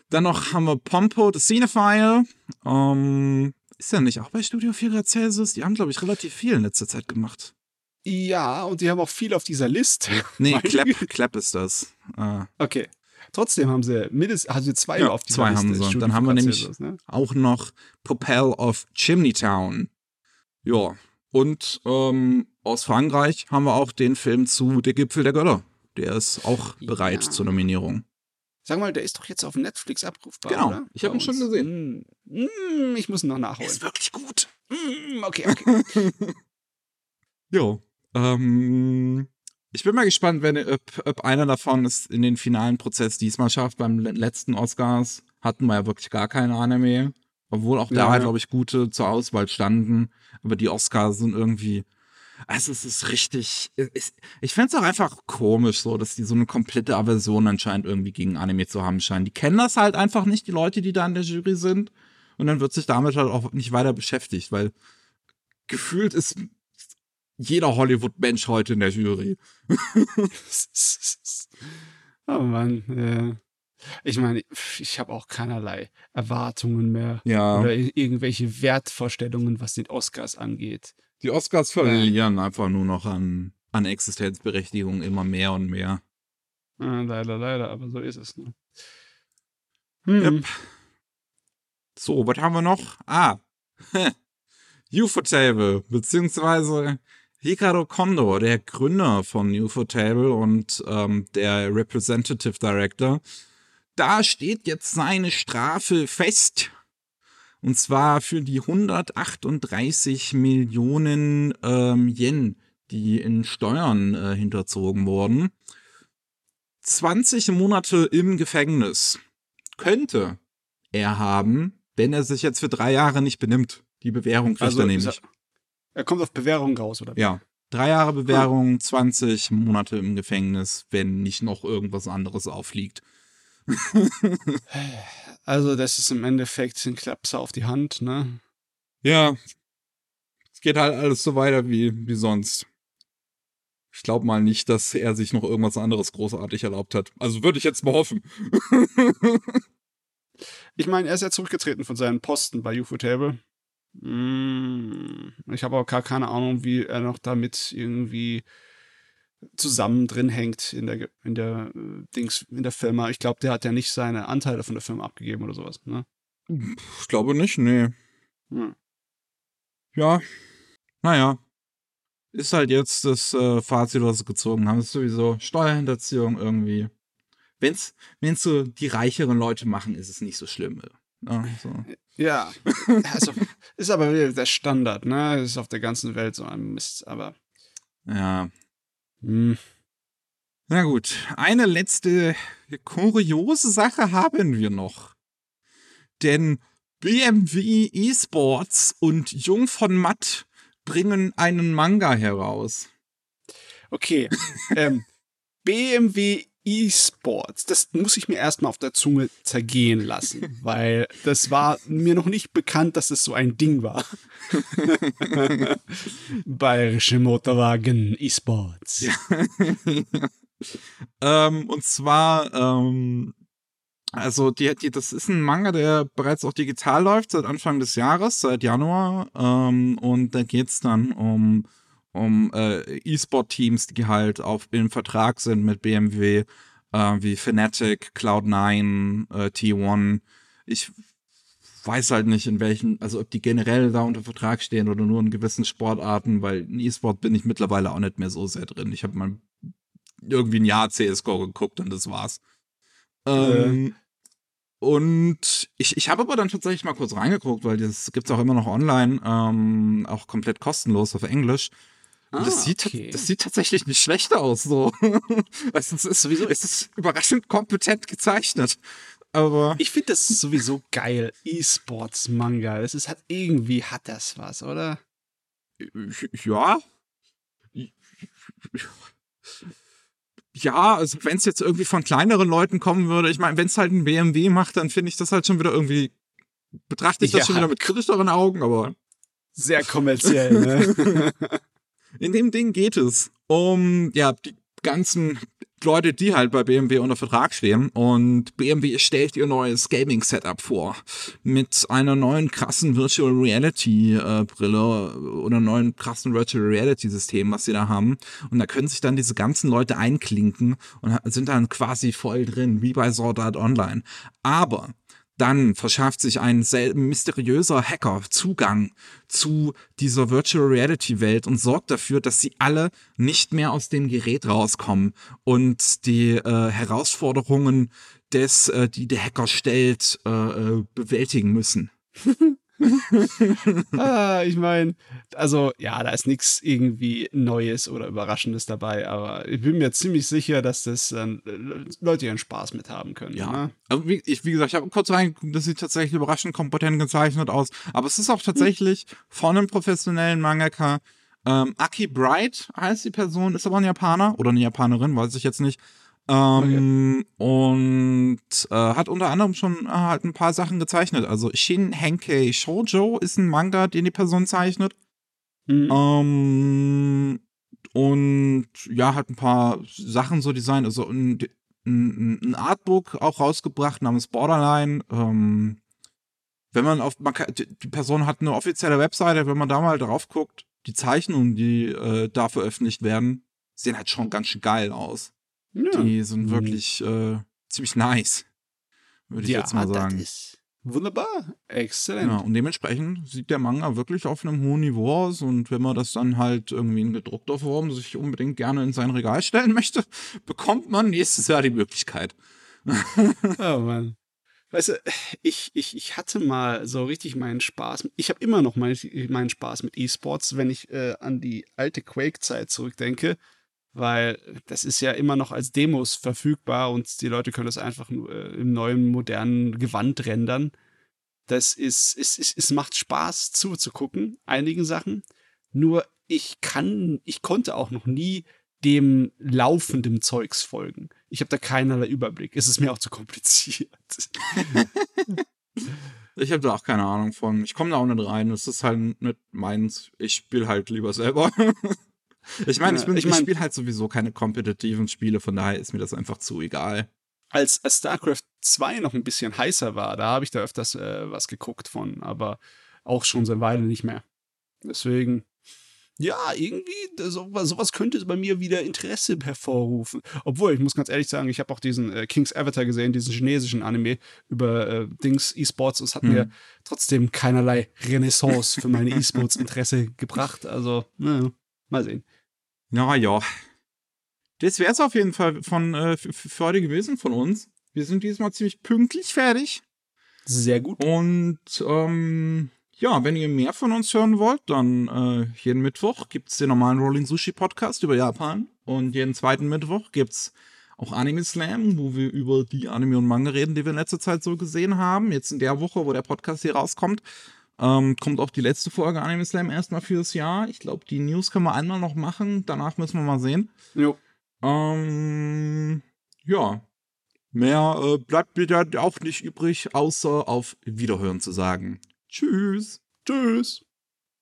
Dann noch haben wir Pompo, The Cinephile. Ähm, ist ja nicht auch bei Studio 4 Grad Celsius? Die haben, glaube ich, relativ viel in letzter Zeit gemacht. Ja, und die haben auch viel auf dieser Liste. (laughs) Nee, Clap, Clap ist das. Ah. Okay. Trotzdem haben sie mindestens, also zwei Ja, auf dieser zwei Liste. haben sie. Studio Dann haben wir nämlich- ne? Auch noch Propel of Chimney Town. Ja. Und ähm, aus Frankreich haben wir auch den Film zu Der Gipfel der Götter. Der ist auch bereit Ja. zur Nominierung. Sag mal, der ist doch jetzt auf Netflix abrufbar, Genau, oder? ich hab Bei ihn schon gesehen. Mm, ich muss ihn noch nachholen. wirklich gut. Mm, okay, okay. (laughs) Jo. Ähm, ich bin mal gespannt, wenn, ob, ob einer davon es in den finalen Prozess diesmal schafft. Beim le- letzten Oscars hatten wir ja wirklich gar keine Anime. Obwohl auch da, Ja, ja. glaube ich, gute zur Auswahl standen. Aber die Oscars sind irgendwie. Also es ist richtig. Es, ich finde es auch einfach komisch, so, dass die so eine komplette Aversion anscheinend irgendwie gegen Anime zu haben scheinen. Die kennen das halt einfach nicht, die Leute, die da in der Jury sind. Und dann wird sich damit halt auch nicht weiter beschäftigt, weil gefühlt ist jeder Hollywood-Mensch heute in der Jury. (laughs) oh Mann. Ja. Ich meine, ich habe auch keinerlei Erwartungen mehr. Ja. Oder ir- irgendwelche Wertvorstellungen, was den Oscars angeht. Die Oscars verlieren einfach nur noch an, an Existenzberechtigung immer mehr und mehr. Ah, leider, leider, aber so ist es. Ne? Hm. Yep. So, was haben wir noch? Ah, (laughs) Ufotable, beziehungsweise Hikaru Kondo, der Gründer von Ufotable und ähm, der Representative Director. Da steht jetzt seine Strafe fest. Und zwar für die 138 Millionen ähm, Yen, die in Steuern äh, hinterzogen wurden. 20 Monate im Gefängnis könnte er haben, wenn er sich jetzt für drei Jahre nicht benimmt. Die Bewährung kriegt er nämlich. Er, er kommt auf Bewährung raus, oder? Ja. Drei Jahre Bewährung, 20 Monate im Gefängnis, wenn nicht noch irgendwas anderes aufliegt. (laughs) Also, das ist im Endeffekt ein Klapser auf die Hand, ne? Ja. Es geht halt alles so weiter wie, wie sonst. Ich glaube mal nicht, dass er sich noch irgendwas anderes großartig erlaubt hat. Also würde ich jetzt mal hoffen. (laughs) Ich meine, er ist ja zurückgetreten von seinen Posten bei Ufotable. Mm, Ich habe auch gar keine Ahnung, wie er noch damit irgendwie zusammen drin hängt in der, in der äh, Dings, in der Firma. Ich glaube, der hat ja nicht seine Anteile von der Firma abgegeben oder sowas, ne? Ich glaube nicht, nee. Hm. Ja, naja. Ist halt jetzt das äh, Fazit, was sie gezogen haben. ist sowieso Steuerhinterziehung irgendwie. Wenn's, wenn's so die reicheren Leute machen, ist es nicht so schlimm. Ja, so. Ja, also ist aber wieder der Standard, ne? Ist auf der ganzen Welt so ein Mist, aber ja. Hm, Na gut, eine letzte kuriose Sache haben wir noch. Denn BMW eSports und Jung von Matt bringen einen Manga heraus. okay. ähm, BMW eSports, das muss ich mir erstmal auf der Zunge zergehen lassen, (laughs) weil das war mir noch nicht bekannt, dass es so ein Ding war. (laughs) Bayerische Motorwagen eSports. ähm, und zwar, ähm, also die, die, das ist ein Manga, der bereits auch digital läuft seit Anfang des Jahres, seit Januar. Ähm, und da geht's dann um, um äh, E-Sport-Teams, die halt auf, im Vertrag sind mit BMW, äh, wie Fnatic, Cloud9, äh, T1. Ich weiß halt nicht, in welchen, also ob die generell da unter Vertrag stehen oder nur in gewissen Sportarten, weil in E-Sport bin ich mittlerweile auch nicht mehr so sehr drin. Ich habe mal irgendwie ein Jahr CSGO geguckt und das war's. Ähm, und ich, ich habe aber dann tatsächlich mal kurz reingeguckt, weil das gibt's auch immer noch online, ähm, auch komplett kostenlos auf Englisch. Und das, Ah, sieht, okay. das sieht tatsächlich nicht schlecht aus. So. (laughs) es, ist, es, ist sowieso, es ist überraschend kompetent gezeichnet. Aber Ich finde das sowieso geil. E-Sports-Manga. Das ist halt irgendwie hat das was, oder? ja. Ja, also wenn es jetzt irgendwie von kleineren Leuten kommen würde, ich meine, wenn es halt ein BMW macht, dann finde ich das halt schon wieder irgendwie, betrachte ich das Ja. schon wieder mit kritischeren Augen, aber Sehr kommerziell, ne? (laughs) (laughs) in dem Ding geht es um, ja, die ganzen Leute, die halt bei BMW unter Vertrag stehen. Und BMW stellt ihr neues Gaming-Setup vor. Mit einer neuen krassen Virtual Reality äh, Brille oder neuen krassen Virtual Reality System, was sie da haben. Und da können sich dann diese ganzen Leute einklinken und sind dann quasi voll drin, wie bei Sword Art Online. Aber dann verschafft sich ein mysteriöser Hacker Zugang zu dieser Virtual Reality Welt und sorgt dafür, dass sie alle nicht mehr aus dem Gerät rauskommen und die äh, Herausforderungen des, äh, die der Hacker stellt, äh, äh bewältigen müssen. (laughs) (laughs) ah, ich meine, also ja, da ist nichts irgendwie Neues oder Überraschendes dabei, aber ich bin mir ziemlich sicher, dass das äh, Leute ihren Spaß mit haben können. Ja. Ne? Also wie, ich, wie gesagt, ich habe kurz reingeguckt, das sieht tatsächlich überraschend kompetent gezeichnet aus, aber es ist auch tatsächlich hm. von einem professionellen Mangaka. Ähm, Aki Bright heißt die Person, ist aber ein Japaner oder eine Japanerin, weiß ich jetzt nicht. Ähm, okay. Und äh, hat unter anderem schon äh, halt ein paar Sachen gezeichnet. Also Shin Henkei Shoujo ist ein Manga, den die Person zeichnet. Mhm. Ähm, und ja, hat ein paar Sachen so designt. Also ein, ein, ein Artbook auch rausgebracht namens Borderline. Ähm, wenn man auf, man kann, die Person hat eine offizielle Webseite, wenn man da mal drauf guckt, die Zeichnungen, die äh, da veröffentlicht werden, sehen halt schon ganz schön geil aus. Ja. Die sind wirklich äh, ziemlich nice, würde ich ja, jetzt mal sagen. Das ist wunderbar, exzellent. Ja, und dementsprechend sieht der Manga wirklich auf einem hohen Niveau aus. Und wenn man das dann halt irgendwie in gedruckter Form sich unbedingt gerne in sein Regal stellen (laughs) möchte, bekommt man nächstes Jahr die Möglichkeit. (laughs) oh Mann. Weißt du, ich, ich, ich hatte mal so richtig meinen Spaß. Ich habe immer noch meinen, meinen Spaß mit E-Sports, wenn ich äh, an die alte Quake-Zeit zurückdenke weil das ist ja immer noch als Demos verfügbar und die Leute können das einfach äh, im neuen modernen Gewand rendern. Das ist, es, es, es macht Spaß zuzugucken, einigen Sachen. Nur ich kann, ich konnte auch noch nie dem laufenden Zeugs folgen. Ich habe da keinerlei Überblick. Es ist mir auch zu kompliziert. (laughs) ich habe da auch keine Ahnung von. Ich komme da auch nicht rein. Es ist halt nicht meins. Ich spiele halt lieber selber. (laughs) Ich meine, ich, ich, ich spiele halt sowieso keine kompetitiven Spiele, von daher ist mir das einfach zu egal. Als, als StarCraft 2 noch ein bisschen heißer war, da habe ich da öfters äh, was geguckt von, aber auch schon seit Weile nicht mehr. Deswegen, ja, irgendwie, sowas, sowas könnte bei mir wieder Interesse hervorrufen. Obwohl, ich muss ganz ehrlich sagen, ich habe auch diesen äh, King's Avatar gesehen, diesen chinesischen Anime über äh, Dings E-Sports. Es hat hm. mir trotzdem keinerlei Renaissance für meine E-Sports-Interesse (laughs) gebracht. Also, naja, mal sehen. Ja, ja. Das wäre es auf jeden Fall von, äh, für heute gewesen von uns. Wir sind diesmal ziemlich pünktlich fertig. Sehr gut. Und ähm, ja, wenn ihr mehr von uns hören wollt, dann äh, jeden Mittwoch gibt es den normalen Rolling Sushi Podcast über Japan. Und jeden zweiten Mittwoch gibt es auch Anime Slam, wo wir über die Anime und Manga reden, die wir in letzter Zeit so gesehen haben. Jetzt in der Woche, wo der Podcast hier rauskommt, ähm, kommt auch die letzte Folge Anime Slam erstmal fürs Jahr. Ich glaube, die News können wir einmal noch machen. Danach müssen wir mal sehen. Jo. Ähm, ja. Mehr äh, bleibt mir auch nicht übrig, außer auf Wiederhören zu sagen. Tschüss. Tschüss.